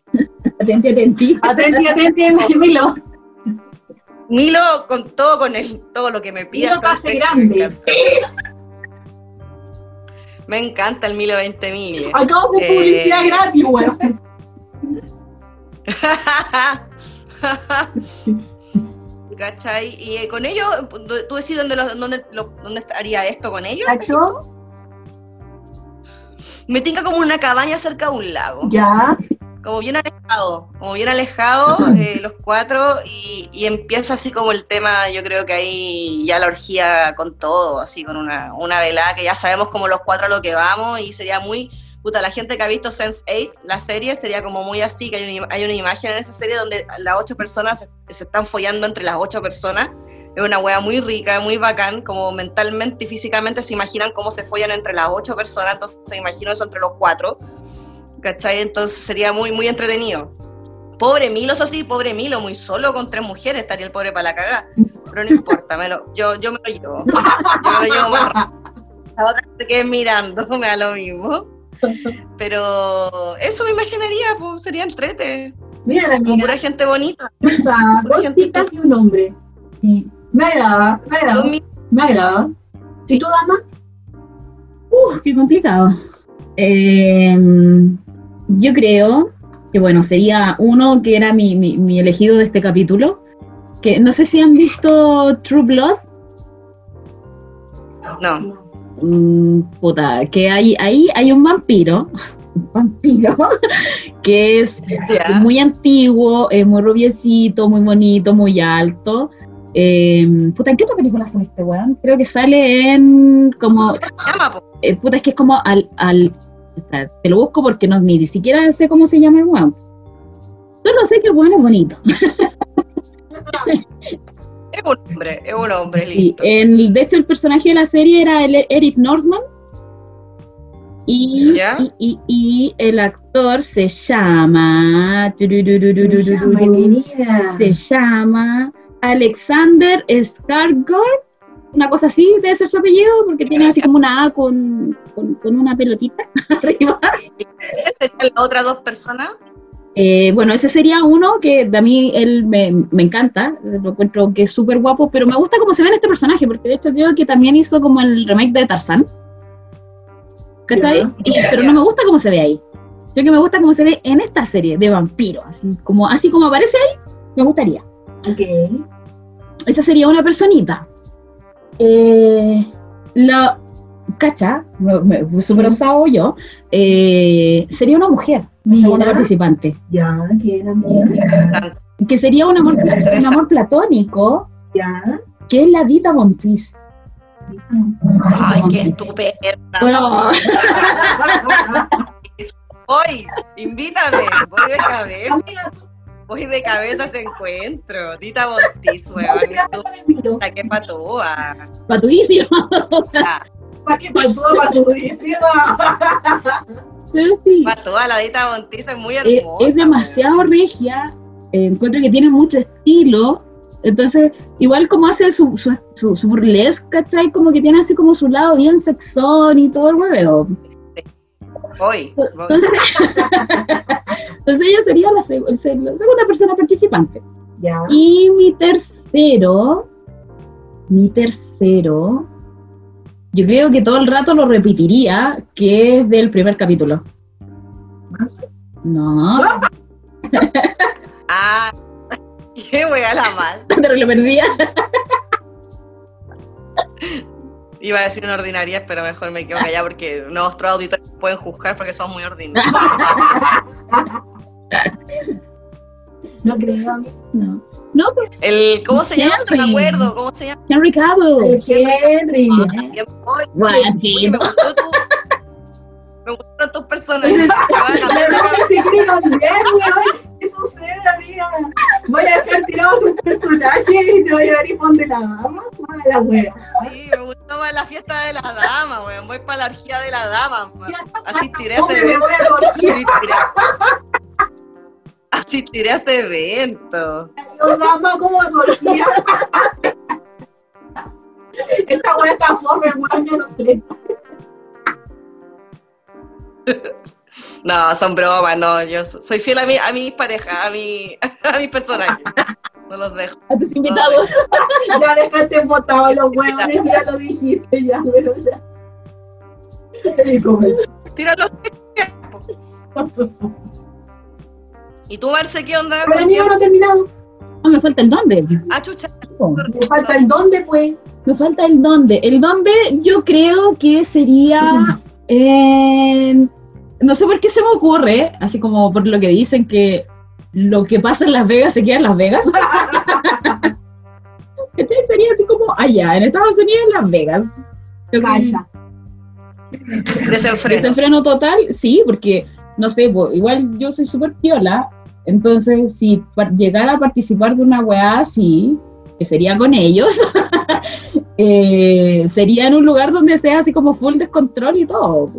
Atenti, atenti. Atenti, atenti, Milo. Milo con todo con él, todo lo que me pida. Milo casi grande. Me encanta. El Milo Ventimiglia. Acabo de Eh. publicidad gratis, weón. ¿Cachai? Y eh, con ellos, ¿tú decís dónde, lo- dónde, lo- dónde estaría esto con ellos? ¿Cacho? Me tinca como una cabaña cerca de un lago. Ya. como bien alejado, como bien alejado eh, los cuatro y, y empieza así como el tema, yo creo que ahí ya la orgía con todo, así con una, una velada que ya sabemos como los cuatro a lo que vamos y sería muy, puta, la gente que ha visto Sense8, la serie, sería como muy así, que hay una, hay una imagen en esa serie donde las ocho personas se, se están follando entre las ocho personas. Es una wea muy rica, muy bacán, como mentalmente y físicamente se imaginan cómo se follan entre las ocho personas, entonces se imagino eso entre los cuatro. ¿cachai? Entonces sería muy, muy entretenido. Pobre Milo, eso sí, pobre Milo, muy solo con tres mujeres, estaría el pobre para la cagada. Pero no importa, me lo- yo, yo me lo llevo. Yo me lo llevo más rápido. La otra que se quede mirando, me da lo mismo. Pero eso me imaginaría, pues sería entrete. Mira la Como amiga, pura gente bonita. usa pura dos chicas y un hombre. Sí. Me agrada, me agrada, me agrada. ¿Si tú, dama? Uf, qué complicado. Eh, yo creo que, bueno, sería uno que era mi, mi, mi elegido de este capítulo. Que no sé si han visto True Blood. No. Mm, puta, que hay, ahí hay un vampiro. Un vampiro. Que es muy antiguo, es muy rubiecito, muy bonito, muy alto. Eh, puta, ¿en qué otra película sale este weón? Creo que sale en como Llama, eh, puta, es que es como al, al espera, te lo busco porque no, ni siquiera sé cómo se llama el weón. Solo sé que el weón es bonito. Es un hombre, es un hombre, Sí, el, de hecho, el personaje de la serie era el Eric Northman. Y, ¿Ya? y, y- y el actor se llama. Llama, querida. Se llama Alexander Skarsgård. Una cosa así debe ser su apellido, porque tiene así como una A con, con, con una pelotita arriba. ¿Serían las otras dos personas? Eh, bueno, ese sería uno que a mí él me, me encanta, lo encuentro que es súper guapo, pero me gusta cómo se ve en este personaje, porque de hecho creo que también hizo como el remake de Tarzán. ¿Cachai? Pero no me gusta cómo se ve ahí. Yo que me gusta cómo se ve en esta serie de vampiro, así como, así como aparece ahí, me gustaría. Ok. Esa sería una personita. Eh, la cacha, me, me fui súper osado yo, eh, sería una mujer, Mira. segunda participante. Ya, que era mía. que sería un amor, un amor platónico, Ya. que es la Dita Montis. Ay, qué estupenda. Bueno, Voy, invítame, voy de cabeza. Voy de cabeza a ese encuentro. Dita Montis, weón. Tú, qué patúa. patuísimo. ¿Para qué pasó, patudísima? Pero sí, Patúa, la Dita Montis es muy eh, hermosa. es demasiado regia. eh, encuentro que tiene mucho estilo. Entonces, igual como hace su, su, su, su burlesque, ¿cachai? Como que tiene así como su lado bien sexón y todo el hueveo. Voy, voy. Entonces, entonces ella sería la, seg- segunda persona participante. Ya. Y mi tercero, mi tercero, yo creo que todo el rato lo repetiría, que es del primer capítulo. No, Ah, qué wea la más. pero lo perdía. Iba a decir una ordinaria, pero mejor me quedo callada porque nuestros auditores pueden juzgar porque somos muy ordinarios. No creo. No, no pero El, ¿Cómo se llama? No me Henry. acuerdo. ¿Cómo se llama? Henry Cavill. Henry. Sí, me gustó tu. Me gustaron tus personajes. A La. ¿Qué sucede, amiga? Voy a dejar tirado tus personajes y te voy a llevar y de la dama. Mala wea. Sí, me gustó más la fiesta de la dama, weón. Voy para la orgía de la dama. weón. Asistiré a ese evento. a. Asistiré, a ese evento. Los dama como a. Esta wea está fome, weón, yo no sé. No, son bromas, no. Yo so- soy fiel a mi, a mis parejas, a, mi, a mis personajes. No los dejo. a tus invitados. Ya dejaste botado los huevones, ya lo dijiste, ya, pero ya. Y come. Tíralo. ¿Y tú, Marce, qué onda? Pero el mío no ha terminado. No, me falta el dónde. Ah, chucha. Me falta el dónde, pues. Me falta el dónde. El dónde yo creo que sería en- No sé por qué se me ocurre, así como por lo que dicen que lo que pasa en Las Vegas se queda en Las Vegas. Este sería así como allá, en Estados Unidos, en Las Vegas. Calla. Desenfreno. Desenfreno total, sí, porque, no sé, po, igual yo soy súper piola, entonces si llegara a participar de una weá así, que sería con ellos, eh, sería en un lugar donde sea así como full descontrol y todo.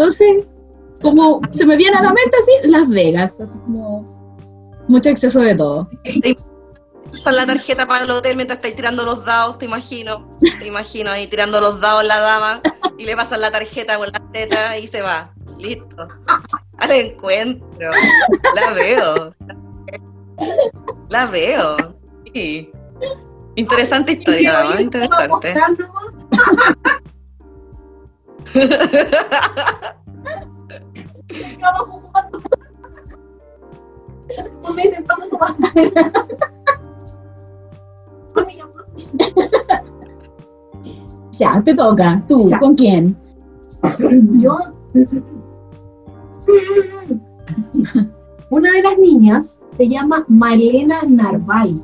Entonces, como se me viene a la mente así, Las Vegas, así como mucho exceso de todo. Pasan la tarjeta para el hotel mientras estáis tirando los dados, te imagino. Te imagino ahí tirando los dados la dama y le pasan la tarjeta con las tetas y se va. Listo. al encuentro. La veo. La veo. Sí. Interesante historia, ¿no? Interesante. Sigamos jugando. No me dicen cuándo se va ya, Ya, te toca. ¿Tú? Ya. ¿Con quién? Yo. Una de las niñas se llama Malena Narvay.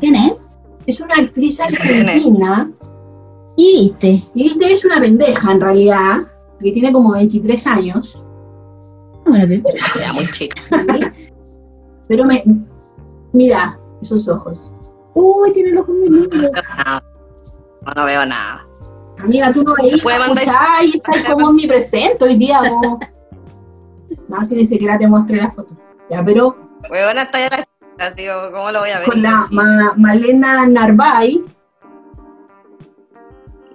¿Quién es? Es una actriz argentina Y viste. y es una pendeja en realidad, que tiene como 23 años. Bueno, te- Ya, muy chica. Pero me. Mira, esos ojos. Uy, tiene el ojo muy lindo. Nada. No, no veo nada. Amiga, tú no mandar- escuchás y estás como en mi presente hoy día. No, no si ni siquiera te mostré la foto. Ya, pero Huevona está ya la digo, ¿cómo lo voy a ver? con la Sí. Ma- Malena Narvay,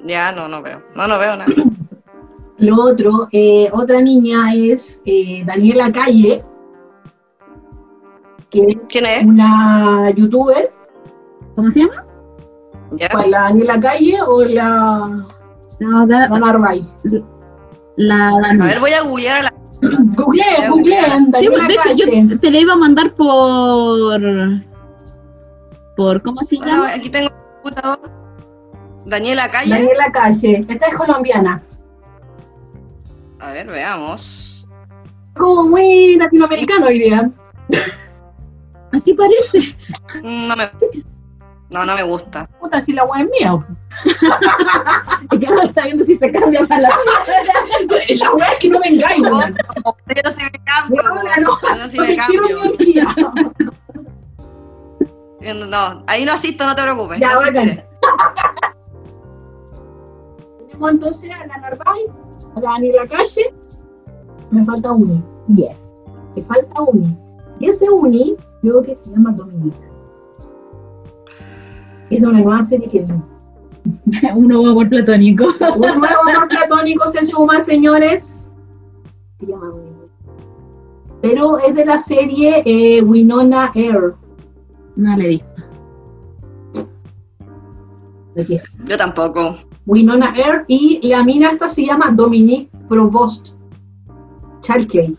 Ya, no, no veo. No, no veo nada. lo otro, eh, otra niña es eh, Daniela Calle, que es ¿Quién es? una youtuber. ¿Cómo se llama? Ya. ¿Cuál, ¿La Daniela Calle o la, No, da- la Narvay? la A ver, voy a googlear a la. Googleen, googleen, Sí, pues, de hecho, Calle. yo te la iba a mandar por. por ¿Cómo se Bueno, llama? aquí tengo el computador. Daniela Calle. Daniela Calle, esta es colombiana. A ver, veamos. Como muy latinoamericano hoy día. Así parece. Mm, No me. No, no me gusta. Puta, si la wea es mía. Que ahora está viendo si se cambia para la. La wea es que no me me cambio. Weona, no, sí no me te quiero cambio. No, ahí no asisto, no te preocupes. Ya, no Tenemos entonces a la Narvay, a la Daniela Calle. Me falta Uni. Yes. Me falta Uni. Y ese Uni, creo que se llama Dominique. Es de una nueva serie que Un nuevo amor platónico. un nuevo amor platónico se suma, señores. Se llama. Pero es de la serie eh, Winona Air. No le he visto. Yo tampoco. Winona Air y la mina esta se llama Dominique Provost. Chalkey.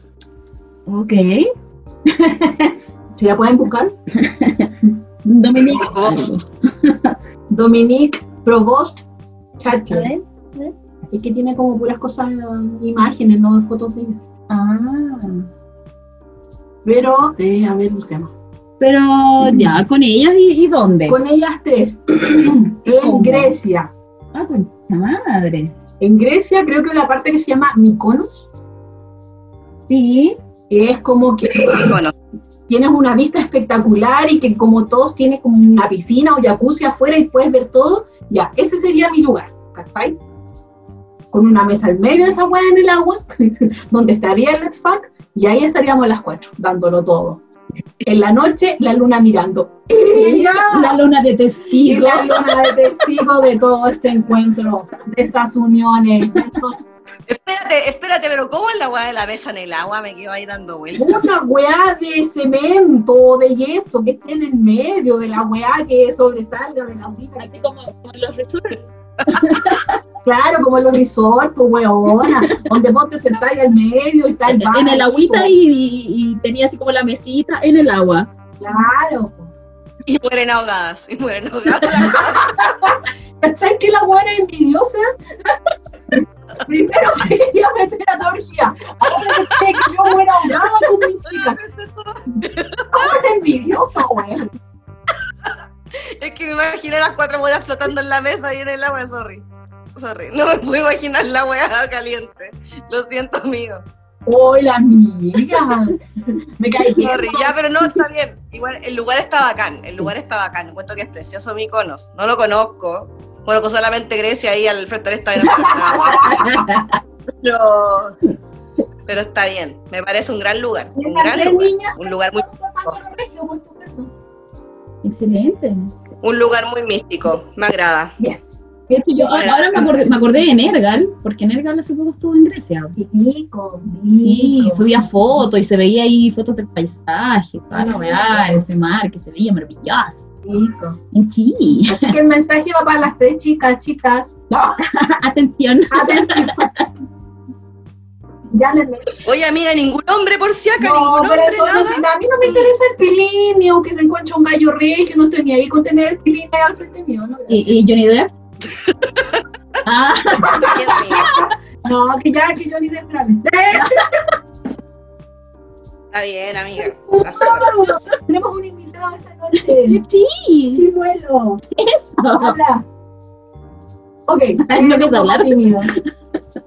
Ok. ¿Se la pueden buscar? Dominique. Provost. Dominique Provost Chalkey. ¿Sabes? Es que tiene como puras cosas, imágenes, no fotos de ella. Ah. Pero, eh, a ver, busquemos. Pero ya, con ellas y, y dónde? Con ellas tres. en ¿Cómo? Grecia. Ah, la madre. En Grecia creo que una parte que se llama Mykonos, Sí. que es como que tienes una vista espectacular y que como todos tiene como una piscina o jacuzzi afuera y puedes ver todo, ya, ese sería mi lugar, ¿cachai? Con una mesa al medio de esa hueá en el agua, donde estaría el Let's Fuck, y ahí estaríamos las cuatro, dándolo todo. En la noche, la luna mirando. ¡Ella! La luna de Y testigo. la luna de testigo de todo este encuentro, de estas uniones, de estos Espérate, espérate, pero ¿cómo es la weá de la mesa en el agua? Me quedo ahí dando vueltas. una weá de cemento, de yeso que esté en el medio de la weá que sobresalga de la agüita. Así como, los resorts. Claro, como en los resorts, pues weona, donde vos te sentás al medio y está el. En el agüita y, y- y tenía así como la mesita en el agua. Claro. Y mueren ahogadas. Y mueren ahogadas. ¿Cachai que la weá era envidiosa? Primero se quería meter a la orgía. Ahora quiere que yo muera ahogada con mi chica. Ahora es envidiosa, weón. Es que me imaginé las cuatro buenas flotando en la mesa y en el agua, sorry. Sorry, no me puedo imaginar la weá caliente. Lo siento, amigo. Hola, amiga. Me caí bien. Sorry, ya, pero no, está bien. Igual, el lugar está bacán, el lugar está bacán. Encuentro que es precioso Mykonos. No lo conozco. Conozco solamente Grecia ahí al frente del estadio. Pero, pero está bien. Me parece un gran lugar. Un gran lugar. Un lugar muy, Excelente. un lugar muy místico. Me agrada. Yes. De hecho, yo ahora ahora me acordé, me acordé de Nergal, porque Nergal hace poco estuvo en Grecia. Qué rico, Sí, subía fotos y se veía ahí fotos del paisaje, toda la weá, ese mar que se veía maravilloso. rico. Sí, Así que el mensaje va para las tres chicas, chicas. atención. Atención. Llámenme. Oye, amiga, ningún hombre por si acá, No, ningún pero hombre, eso no, nada. a mí no me interesa el pilín, ni aunque se encuentre un gallo regio, no estoy ni ahí con tener el pilín ahí al frente mío, ¿no? ¿Y, y Johnny Depp? ah. No, que ya, que yo ni de espérame. Está bien, amiga. Tenemos un invitado esta noche. sí. Chimuelo. Habla. Ok. No empieza a hablar. Tímido.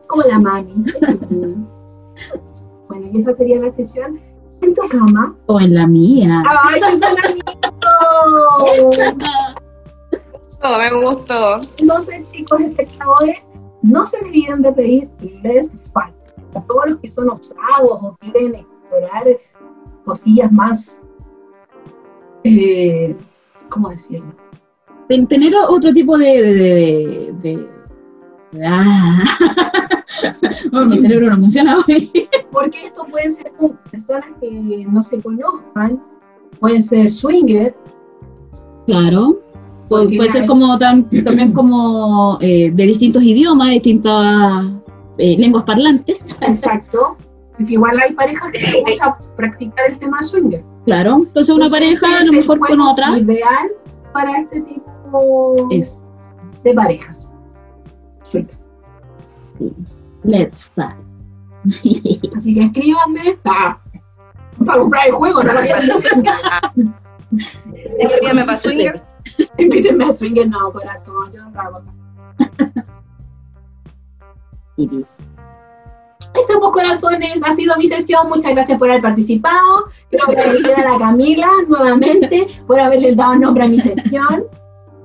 Como la mami. Bueno, y esa sería la sesión en tu cama. O en la mía. ¡Ay, qué me gustó. Entonces, chicos espectadores, no se olviden de pedir les falta. A todos los que son osados o quieren explorar cosillas más, eh, ¿cómo decirlo? Ten- Tener otro tipo de. de, de- de- de- ah. Oh, mi cerebro no funciona hoy. Porque esto puede ser con personas que no se conozcan, pueden ser swinger, Claro. Puede, ser como tam- también como eh, de distintos idiomas, distintas eh, lenguas parlantes. exacto. Igual hay parejas que les gusta practicar el tema swinger. Claro. Entonces una Entonces, pareja a lo mejor con otra Ideal para este tipo es de parejas. Swinger. sí, let's start. Así que escríbanme. Ah, para comprar el juego, no lo quiero. Escríbeme para Swinger. Invítenme a swinger, no, corazón, yo no cosa. Y. Estos pues, corazones, ha sido mi sesión. Muchas gracias por haber participado. Quiero agradecer a la Camila nuevamente por haberle dado nombre a mi sesión.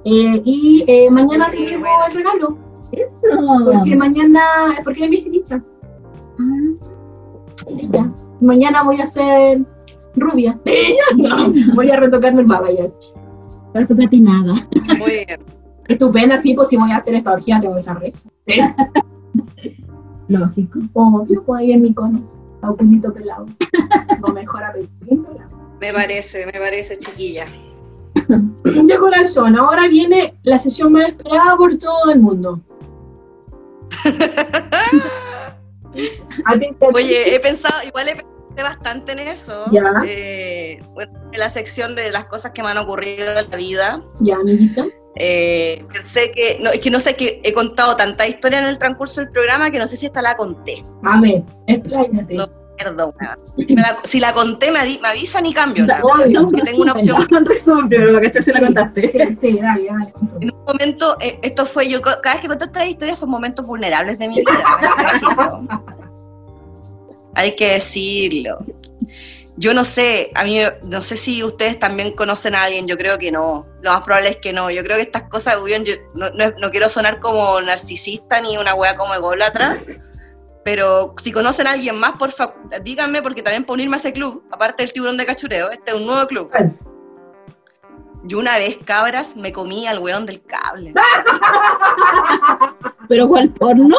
Eh, y eh, mañana les llevo el regalo. Eso. Porque mañana, porque es mi estilista. Ya. Mañana voy a ser rubia. Voy a retocarme el babayachi. Paso patinada. Muy bien. Estupenda, sí, pues si voy a hacer esta orgía tengo que estar re. Lógico. Obvio, pues ahí en mi cono. A culito pelado. No mejor a pelado. Me parece, me parece, chiquilla. De corazón, ahora viene la sesión más esperada por todo el mundo. ¿A ti te- Oye, he pensado, igual he pensado bastante en eso. Ya. Eh, en la sección de las cosas que me han ocurrido en la vida. Ya, amiguito. Eh, pensé que, no, es que no sé, que he contado tanta historia en el transcurso del programa que no sé si esta la conté. A ver, expláyate. No. Si, la, si la conté, me, me avisan y cambio. la- Obvio. porque tengo una opción. Resumen, pero que se la Sí, contaste. Sí, sí, dale, dale. En un momento, eh, esto fue yo, cada vez que cuento estas historias son momentos vulnerables de mi vida, hay que decirlo. Yo no sé, a mí no sé si ustedes también conocen a alguien, yo creo que no. Lo más probable es que no. Yo creo que estas cosas, yo no, no- no quiero sonar como narcisista ni una wea como ególatra, pero si conocen a alguien más, por favor, díganme, porque también para unirme a ese club, aparte del tiburón de cachureo, este es un nuevo club. Yo una vez, cabras, me comí al weón del cable. Pero ¿cuál porno?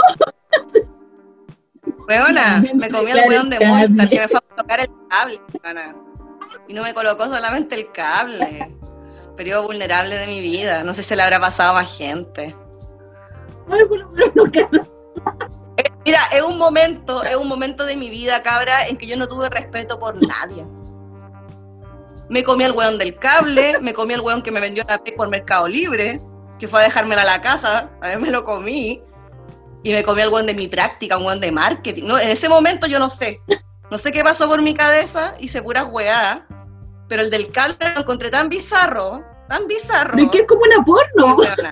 Weona, Me comí el claro, weón de. Movistar que me fue a colocar el cable, weona. Y no me colocó solamente el cable. Periodo vulnerable de mi vida. No sé si le habrá pasado a más gente. Ay, por lo menos nunca. Mira, es un momento, es un momento de mi vida, cabra, en que yo no tuve respeto por nadie. Me comí el weón del cable, me comí el weón que me vendió la por Mercado Libre, que fue a dejármela a la casa, a ver, me lo comí. Y me comí el weón de mi práctica, un weón de marketing. No, en ese momento yo no sé. No sé qué pasó por mi cabeza, hice puras weadas. Pero el del cable lo encontré tan bizarro, tan bizarro. Pero que es como una porno. Weona.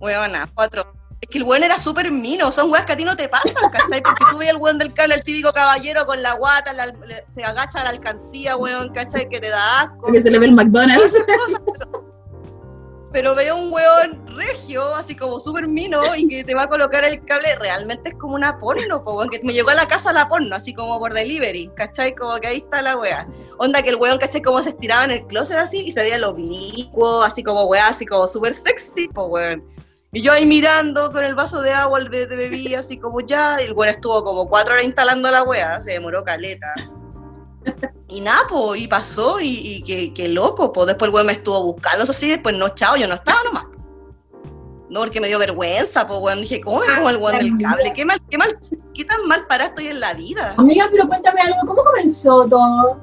Weona, cuatro. Que el weón era súper mino, son weas que a ti no te pasan, ¿cachai? Porque tú ves el weón del cable, el típico caballero con la guata, la- se agacha a la alcancía, weón, ¿cachai? Que te da asco. Que se le ve el McDonald's. Cosas, pero- pero veo un weón regio, así como súper mino, y que te va a colocar el cable, realmente es como una porno, po, weón, que me llegó a la casa la porno, así como por delivery, ¿cachai? Como que ahí está la wea. Onda que el weón, ¿cachai? Como se estiraba en el closet así, y se veía lo oblicuo, así como wea, así como súper sexy, po, weón. Y yo ahí mirando con el vaso de agua de, de bebida, así como ya, y el weón estuvo como cuatro horas instalando la wea, se demoró caleta. Y nada, po, y pasó, y, y que, que loco, pues después el weón me estuvo buscando, eso sí, después no, chao, yo no estaba nomás. No, porque me dio vergüenza, pues weón, dije, ¿cómo me pongo el weón del cable? ¿Qué, mal, qué, mal, ¿Qué tan mal parado estoy en la vida? Amiga, pero cuéntame algo, ¿cómo comenzó todo?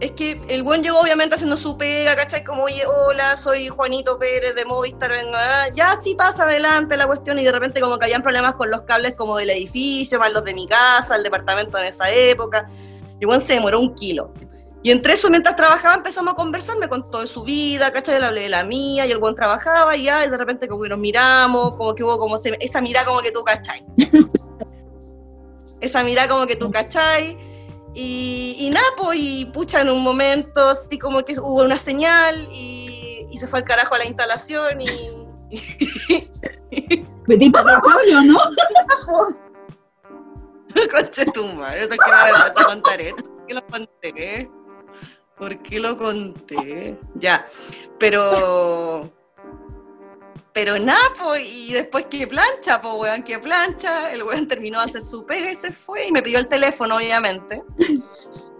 Es que el buen llegó obviamente haciendo su pega, ¿cachai? Como, oye, hola, soy Juanito Pérez de Movistar, venga, ya sí pasa adelante la cuestión y de repente como que habían problemas con los cables como del edificio, más los de mi casa, el departamento en esa época. Y el buen se demoró un kilo. Y entre eso, mientras trabajaba, empezamos a conversar, me contó de su vida, ¿cachai? Le hablé de la mía, y el buen trabajaba, y ya, y de repente como que nos miramos, como que hubo como esa mirada como que tú, ¿cachai? esa mirada como que tú, ¿cachai? Y, y nada, pues, y pucha, en un momento, así como que hubo una señal, y, y se fue al carajo a la instalación, y... Metiste el cable o no? Conche tu madre, ¿por qué me avergüenza contar esto? ¿Por qué lo conté? ¿Por qué lo conté? Ya, pero... Pero nada, pues, y después que plancha, pues, weón, que plancha, el weón terminó de hacer su pega y se fue, y me pidió el teléfono, obviamente,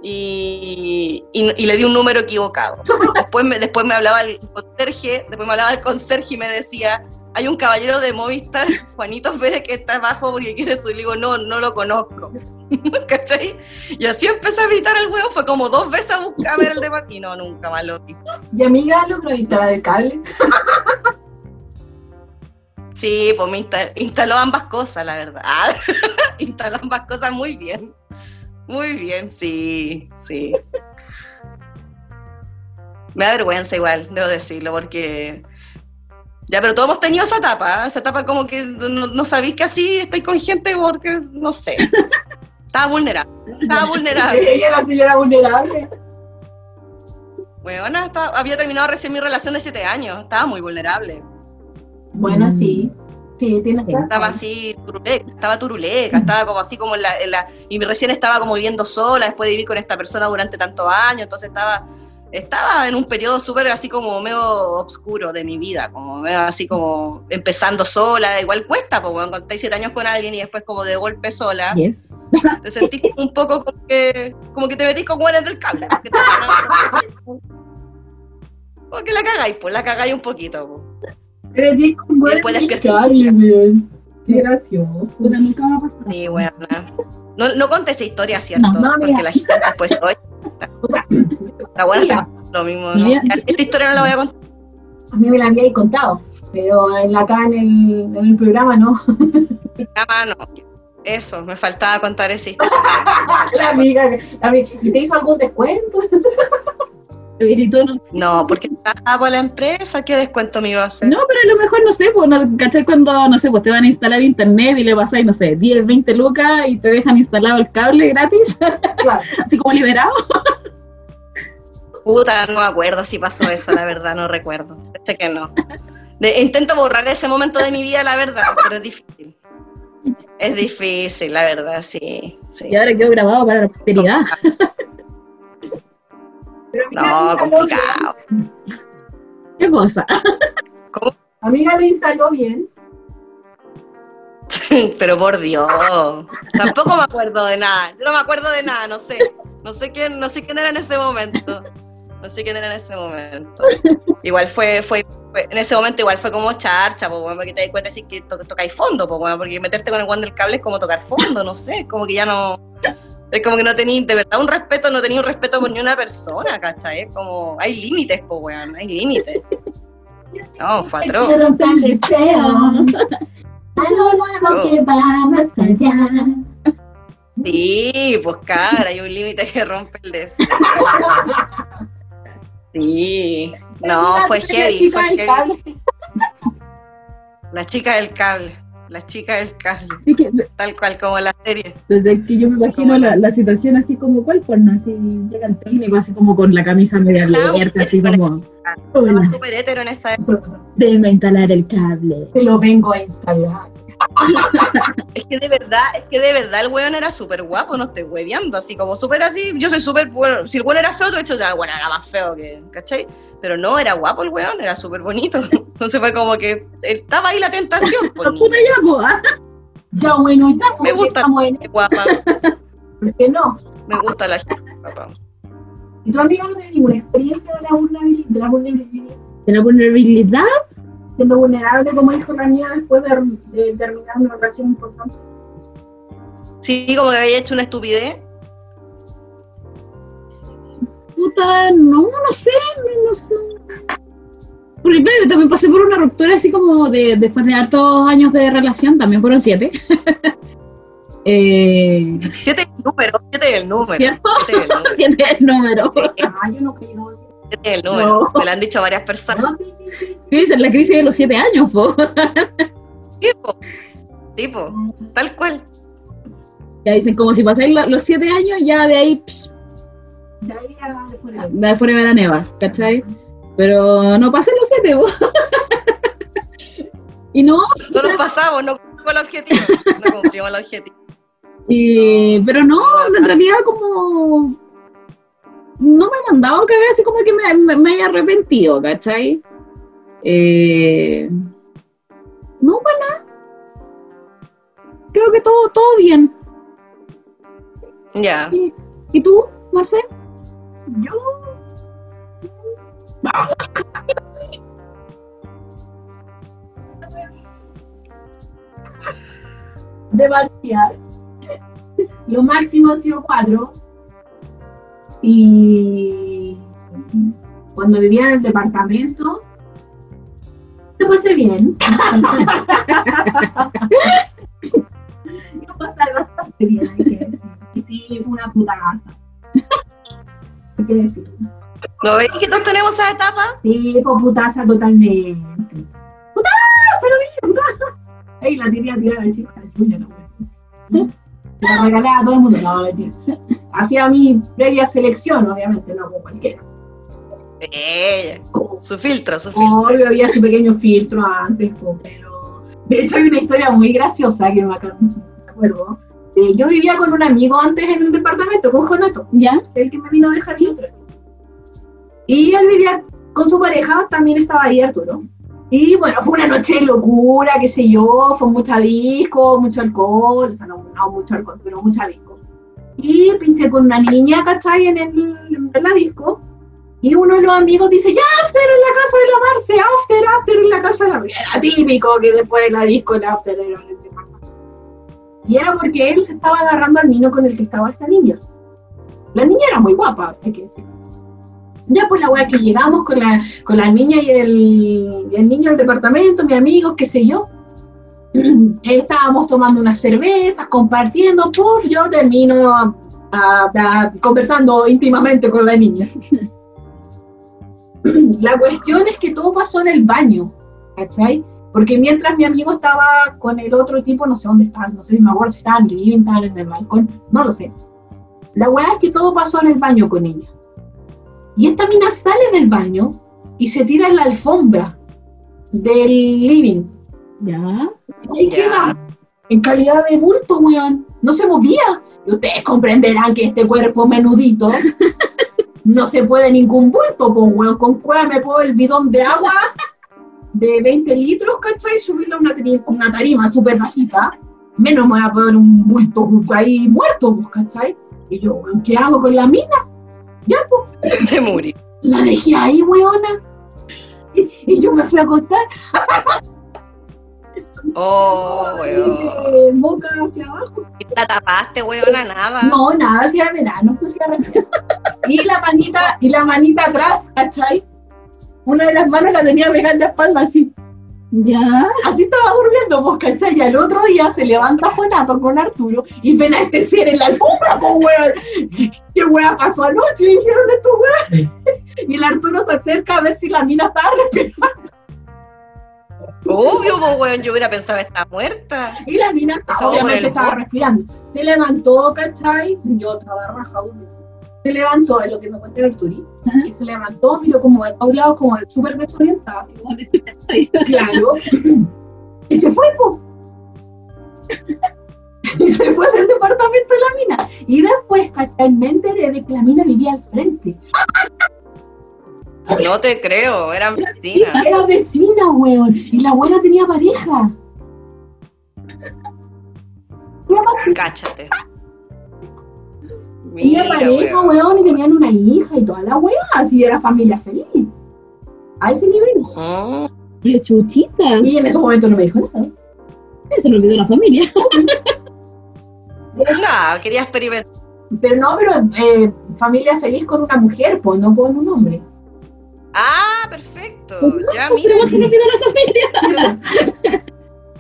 y, y- le di un número equivocado. Después me, después me hablaba el conserje, después me hablaba el conserje y me decía, hay un caballero de Movistar, Juanito Pérez, que está abajo porque quiere su. Y le digo, no, no lo conozco. ¿Cachai? Y así empecé a evitar el huevo. Fue como dos veces a buscar ver el departamento. Y no, nunca más lo vi. ¿Y amiga logró instalar el cable? Sí, pues me insta- instaló ambas cosas, la verdad. instaló ambas cosas muy bien. Muy bien, sí, sí. Me da vergüenza igual, debo decirlo, porque... Ya, pero todos hemos tenido esa etapa, ¿eh? esa etapa como que no, no sabéis que así estoy con gente porque, no sé, estaba vulnerable, estaba vulnerable. Ella era la señora vulnerable. Estaba- había terminado recién mi relación de siete años, estaba muy vulnerable. Bueno, Mm. sí. Sí, razón. Estaba así, turuleca, estaba turuleca, estaba como así como en la, en la- Y recién estaba como viviendo sola después de vivir con esta persona durante tantos años, entonces estaba, estaba en un periodo súper así como medio oscuro de mi vida, como medio así como empezando sola, igual cuesta, porque cuando estáis siete años con alguien y después como de golpe sola, Yes. te sentís como un poco como que, como que te metís con guanes del cable. porque te- Como que la cagáis, pues la cagáis un poquito. pues. Güey despierta. cable, weón. Qué gracioso. Nunca pasado. Sí, bueno. No, no conté esa historia, ¿cierto? No, no, Porque la gente después, oye, O sea, está buena, está lo mismo. ¿no? Mira. Esta historia no la voy a contar. a mí me la habíais contado, pero en la- acá en el, en el programa no. Ah, no. Eso, me faltaba contar esa historia. La amiga, la amiga. ¿Y te hizo algún descuento? No No, porque trabajaba por la empresa, ¿qué descuento me iba a hacer? No, pero a lo mejor, no sé, pues, no, ¿cachai? Cuando, no sé, pues te van a instalar internet y le pasáis, no sé, 10, 20 lucas y te dejan instalado el cable gratis, Claro. así como liberado. Puta, no me acuerdo si pasó eso, la verdad, no recuerdo. Sé que no. De- intento borrar ese momento de mi vida, la verdad, pero es difícil. Es difícil, la verdad, sí. sí. Y ahora quedó grabado para la posteridad. Pero No, complicado. ¿Qué cosa? bien. Amiga lo instaló bien. Pero por Dios, tampoco me acuerdo de nada. Yo no me acuerdo de nada, no sé. No sé quién, no sé quién era en ese momento. No sé quién era en ese momento. Igual fue, fue, fue- en ese momento igual fue como charcha, pues, bueno, porque te das cuenta así que to- tocáis fondo, pues, bueno, porque meterte con el guante del cable es como tocar fondo, no sé, como que ya no. Es como que no tenéis, de verdad, un respeto, no tenéis un respeto por ni una persona, ¿cachai? Es como, hay límites, pues, weón, hay límites. No, fue atroz. El deseo. Algo nuevo que va más allá. Sí, pues cara, hay un límite que rompe el deseo. Sí, no, fue heavy, fue heavy. cable. La chica del cable, la chica del cable, Así que tal cual como la serie. desde que yo me imagino la, la situación así como, ¿cuál porno? Así llega el técnico así como con la camisa media No, abierta, así como... Estaba súper hétero en esa época. Vengo a instalar el cable. Te lo vengo a instalar. Es que de verdad, es que de verdad el weón era súper guapo, no estoy hueveando, así como súper así. Yo soy súper, bueno, si el weón era feo, de hecho, ya, bueno, era más feo que, ¿cachai? Pero no, era guapo el weón, era súper bonito. Entonces fue como que estaba ahí la tentación. Pues, ya, po, ¿ah? Ya bueno, ya pues, Me gusta Qué guapa, ¿Por qué no? me gusta la gente guapa. ¿Y tu amigo no tiene ninguna experiencia de la vulnerabilidad? De la vulnerabilidad? Siendo vulnerable, como dijo mía, después de, de terminar una relación importante. Sí, como que había hecho una estupidez. Puta, no, no sé, no, no sé. Porque claro, también pasé por una ruptura así como de, después de hartos años de relación, también fueron siete. eh, Siete es el número, siete es el número. ¿Cierto? Siete es el número. siete es el número. No. No. Me lo han dicho varias personas. Sí, sí, sí. Sí, esa es la crisis de los siete años, po. Tipo, tipo, tal cual. Ya dicen, como si pasáis lo- los siete años, ya de ahí, pss, De ahí a de fuera. de fuera de la neva, ¿cachai? Pero no pasé los siete, po. Y no, No nos pasamos, no cumplimos el objetivo. No cumplimos el objetivo. y, pero no, en realidad como no me he mandado cagar así como que me, me, me haya arrepentido, ¿cachai? Eh, no, bueno, creo que todo, todo bien. Ya. ¿Y, y tú, Marcel? Yo. De partida, lo máximo ha sido cuatro. Y cuando vivía en el departamento, lo pasé bien. lo pasé bastante bien, hay que decir. Y sí, fue una puta casa. Hay que decirlo. ¿No ves que todos tenemos esa etapa? Sí, fue putaza totalmente. ¡Putaza, lo vi! ¡Putaza! Ey, la tenía tirada de chica de chuña, no, güey. La regalaba a todo el mundo, no, mentira. Hacía mi previa selección, obviamente, no como cualquiera. Eh, su filtro, su filtro. Obvio, había su pequeño filtro antes, pero. De hecho, hay una historia muy graciosa que me ac- me acuerdo. Eh, yo vivía con un amigo antes en el departamento, con Jonato. ¿Ya? el que me vino a dejar siempre. Y él vivía con su pareja, también estaba ahí Arturo. Y bueno, fue una noche de locura, qué sé yo, fue mucha disco, mucho alcohol, o sea, no, no mucho alcohol, pero mucha disco. Y pinché con una niña, ¿cachai? En, el, en la disco. Y uno de los amigos dice, ya, after en la casa de la Marce, after, after en la casa de la Marce. Era típico que después de la disco el after era el departamento. Y era porque él se estaba agarrando al niño con el que estaba esta niña. La niña era muy guapa, hay que decir. Ya pues la wea que llegamos con la, con la niña y el, el niño del departamento, mis amigos, qué sé yo. Estábamos tomando unas cervezas, compartiendo, puf, yo termino a- a- a- conversando íntimamente con la niña. La cuestión es que todo pasó en el baño, ¿cachai? Porque mientras mi amigo estaba con el otro tipo, no sé dónde estaban, no sé si me acuerdo si en el estaban en el balcón, no lo sé. La weá es que todo pasó en el baño con ella. Y esta mina sale del baño y se tira en la alfombra del living. ¿Ya? Y ahí Ya. queda en calidad de bulto, weón. No se movía. Y ustedes comprenderán que este cuerpo menudito no se puede ningún bulto, pues, weón. Con cuál me puedo el bidón de agua de 20 litros, ¿cachai? Y subirle a una, una tarima súper bajita. Menos me voy a poner un bulto ahí muerto, pues, ¿cachai? Y yo, weón, ¿qué hago con la mina? Ya, pues, Se murió. la dejé ahí, weona. Y, y yo me fui a acostar. Oh, weón. eh, boca hacia abajo. ¿Y ¿La tapaste, weona? Nada. No, nada, si era verano, pues era. Y la manita, y la manita atrás, ¿cachai? Una de las manos la tenía pegada en la espalda así. ¿Ya? Así estaba durmiendo, pues, ¿cachai? Y al otro día se levanta Jonato con Arturo y ven a este ser en la alfombra, pues, weón. ¿Qué weón pasó anoche? Dijeron estos weón. Y el Arturo se acerca a ver si la mina estaba respirando. Obvio, pues, weón. Yo hubiera pensado que está muerta. Y la mina obviamente estaba respirando. Se levantó, ¿cachai? Yo estaba rajado. Se levantó, es lo que me cuenta el Turi, y se levantó, miró como a todos lados, como súper desorientado, así como de- claro, y se fue, po. y se fue del departamento de la mina. Y después, ¿cachai? Me enteré de que la mina vivía al frente. No te creo, eran vecinas. Era vecina, weón, y la abuela tenía pareja. Tenía Cáchate. Tenía Mira, pareja, weón. y tenían una hija y toda la weá, así era familia feliz. A ese nivel. Mm. Pero chuchitas. Y en ese momento no me dijo nada. Se le olvidó la familia. Nada, quería experimentar. Pero no, pero eh, familia feliz con una mujer, pues no con un hombre. Ah, perfecto. Ya, Pero mira. no se le olvidó la familia.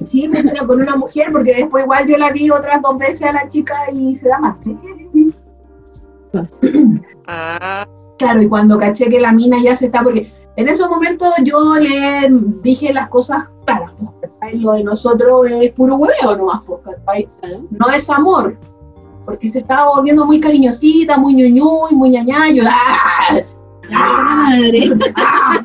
Sí, pues, pero con una mujer, porque después igual yo la vi otras dos veces a la chica y se da más. Ah, Claro, y cuando caché que la mina ya se está, porque en esos momentos yo le dije las cosas claras, pues, lo de nosotros es puro hueveo nomás, pues, no es amor, porque se estaba volviendo muy cariñosita, muy ñuñuy, muy ñañayo, ¡ah! ¡Ah! Madre. ¡Ah!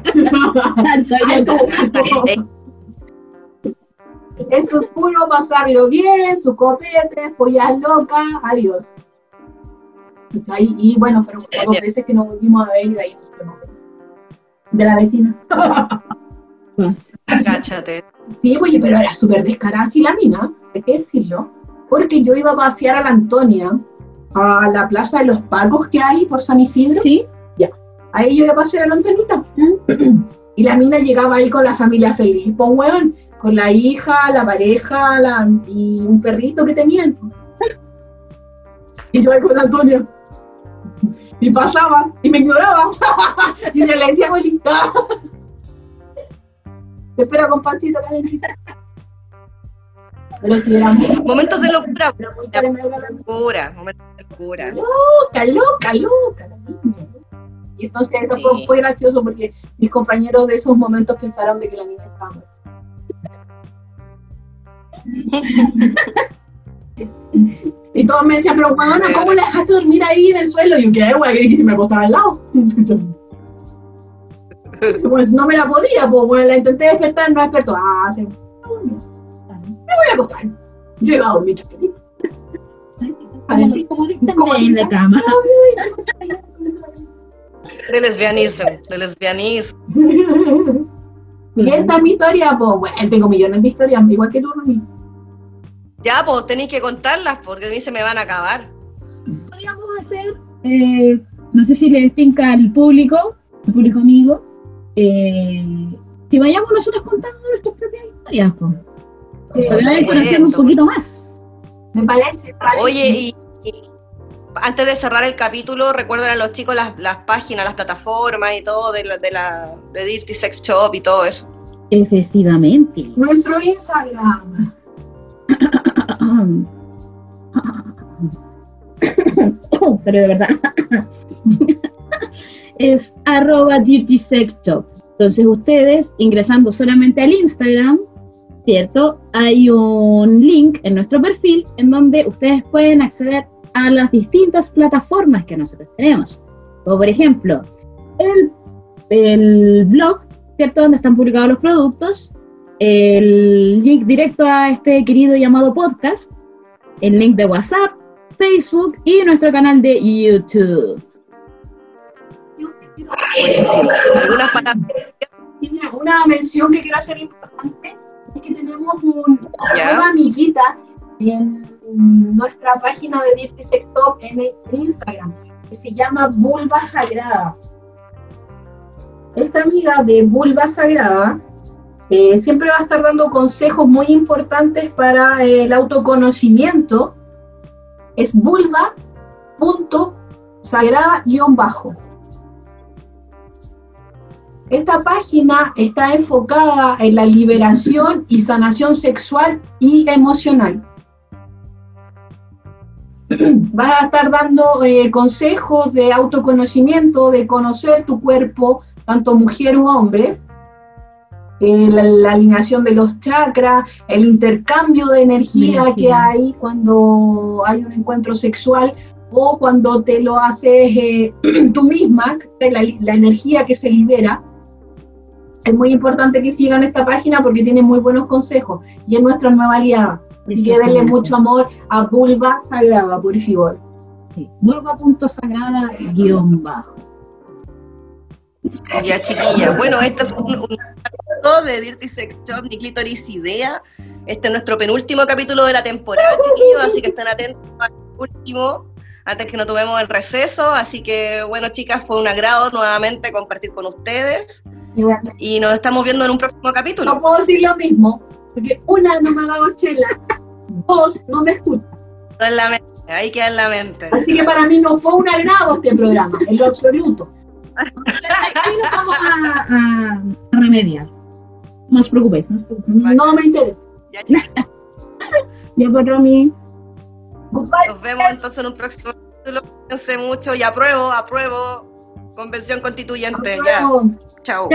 Esto es puro pasarlo bien, su copete, follas locas, adiós. ¿Cachai? Y bueno, fueron como dos veces que nos volvimos a ver y de ahí nos fuimos. De la vecina. cáchate. Sí, oye, pero era súper descarada así la mina, hay que decirlo. Porque yo iba a pasear a la Antonia, a la plaza de los Pacos que hay por San Isidro. Sí. Ahí yo iba a pasear a la Antonita. Y la mina llegaba ahí con la familia feliz, pues weón, con la hija, la pareja la- y un perrito que tenían. Y yo ahí con la Antonia. Y pasaba, y me ignoraba. y yo le decía, abuelita. Te espero con pastito calentita. Pero si Momentos de locura. era muy Locura, momentos de locura. loca, loca, loca, la niña. Y entonces eso fue, Sí. fue gracioso porque mis compañeros de esos momentos pensaron de que la niña estaba muerta. Y todos me decían, pero bueno, ¿cómo la dejaste dormir ahí en el suelo? Y yo, ¿qué, güey? ¿Quería que me acostara al lado? Pues no me la podía, pues bueno, la intenté despertar, no despertó. Ah, se me voy a acostar. Yo iba a dormir chiquitito. Como, como en la cama. De lesbianismo, de lesbianismo. Y esta es mi historia, pues bueno, tengo millones de historias, igual que tú, Rumi. Ya, pues tenéis que contarlas porque a mí se me van a acabar. Podríamos hacer, eh, no sé si le distinca al público, al público amigo, eh, que vayamos nosotros contando nuestras propias historias, po. Para que vayan conociendo un poquito más. Me parece. parece. Oye, y, y antes de cerrar el capítulo, recuerden a los chicos las, las páginas, las plataformas y todo de la, de la de Dirty Sex Shop y todo eso. Efectivamente. Nuestro Instagram. Pero de verdad. es arroba dirty sex shop. Entonces ustedes ingresando solamente al Instagram, ¿cierto? Hay un link en nuestro perfil en donde ustedes pueden acceder a las distintas plataformas que nosotros tenemos. Como por ejemplo, el blog, ¿cierto? Donde están publicados los productos, el link directo a este querido llamado podcast, el link de WhatsApp, Facebook y nuestro canal de YouTube. Algunas una mención que quiero hacer importante, es que tenemos un- una amiguita en nuestra página de Dirty Sex Shop en Instagram, que se llama Vulva Sagrada. Esta amiga de Vulva Sagrada eh, siempre va a estar dando consejos muy importantes para el autoconocimiento. Es vulva.sagrada-bajo. Esta página está enfocada en la liberación y sanación sexual y emocional. Vas a estar dando eh, consejos de autoconocimiento, de conocer tu cuerpo, tanto mujer u hombre, eh, la, la alineación de los chakras, el intercambio de energía Energía. que hay cuando hay un encuentro sexual o cuando te lo haces eh, tú misma, la, la energía que se libera. Es muy importante que sigan esta página porque tiene muy buenos consejos y es nuestra nueva aliada. Así que denle mucho amor a Vulva Sagrada, por favor. Sí. Vulva.sagrada guion bajo. Ya, chiquilla. Bueno, este fue un, de Dirty Sex Shop, ni Clitoris Idea. Este es nuestro penúltimo capítulo de la temporada, chiquillos, así que estén atentos al último, antes que nos tomemos el receso. Así que, bueno, chicas, fue un agrado nuevamente compartir con ustedes. Y nos estamos viendo en un próximo capítulo. No puedo decir lo mismo, porque una no me ha dado chela, dos no me escucha. En la mente, ahí queda en la mente. Así que para mí no fue un agrado este programa, en lo absoluto. Aquí nos vamos a- a remediar. No os preocupéis, no os preocupéis. No me interesa. Ya, chicas, Ya pues, Romy. Goodbye. nos vemos entonces en un próximo capítulo. Cuídense mucho y apruebo, apruebo. Convención constituyente, ya. Chao.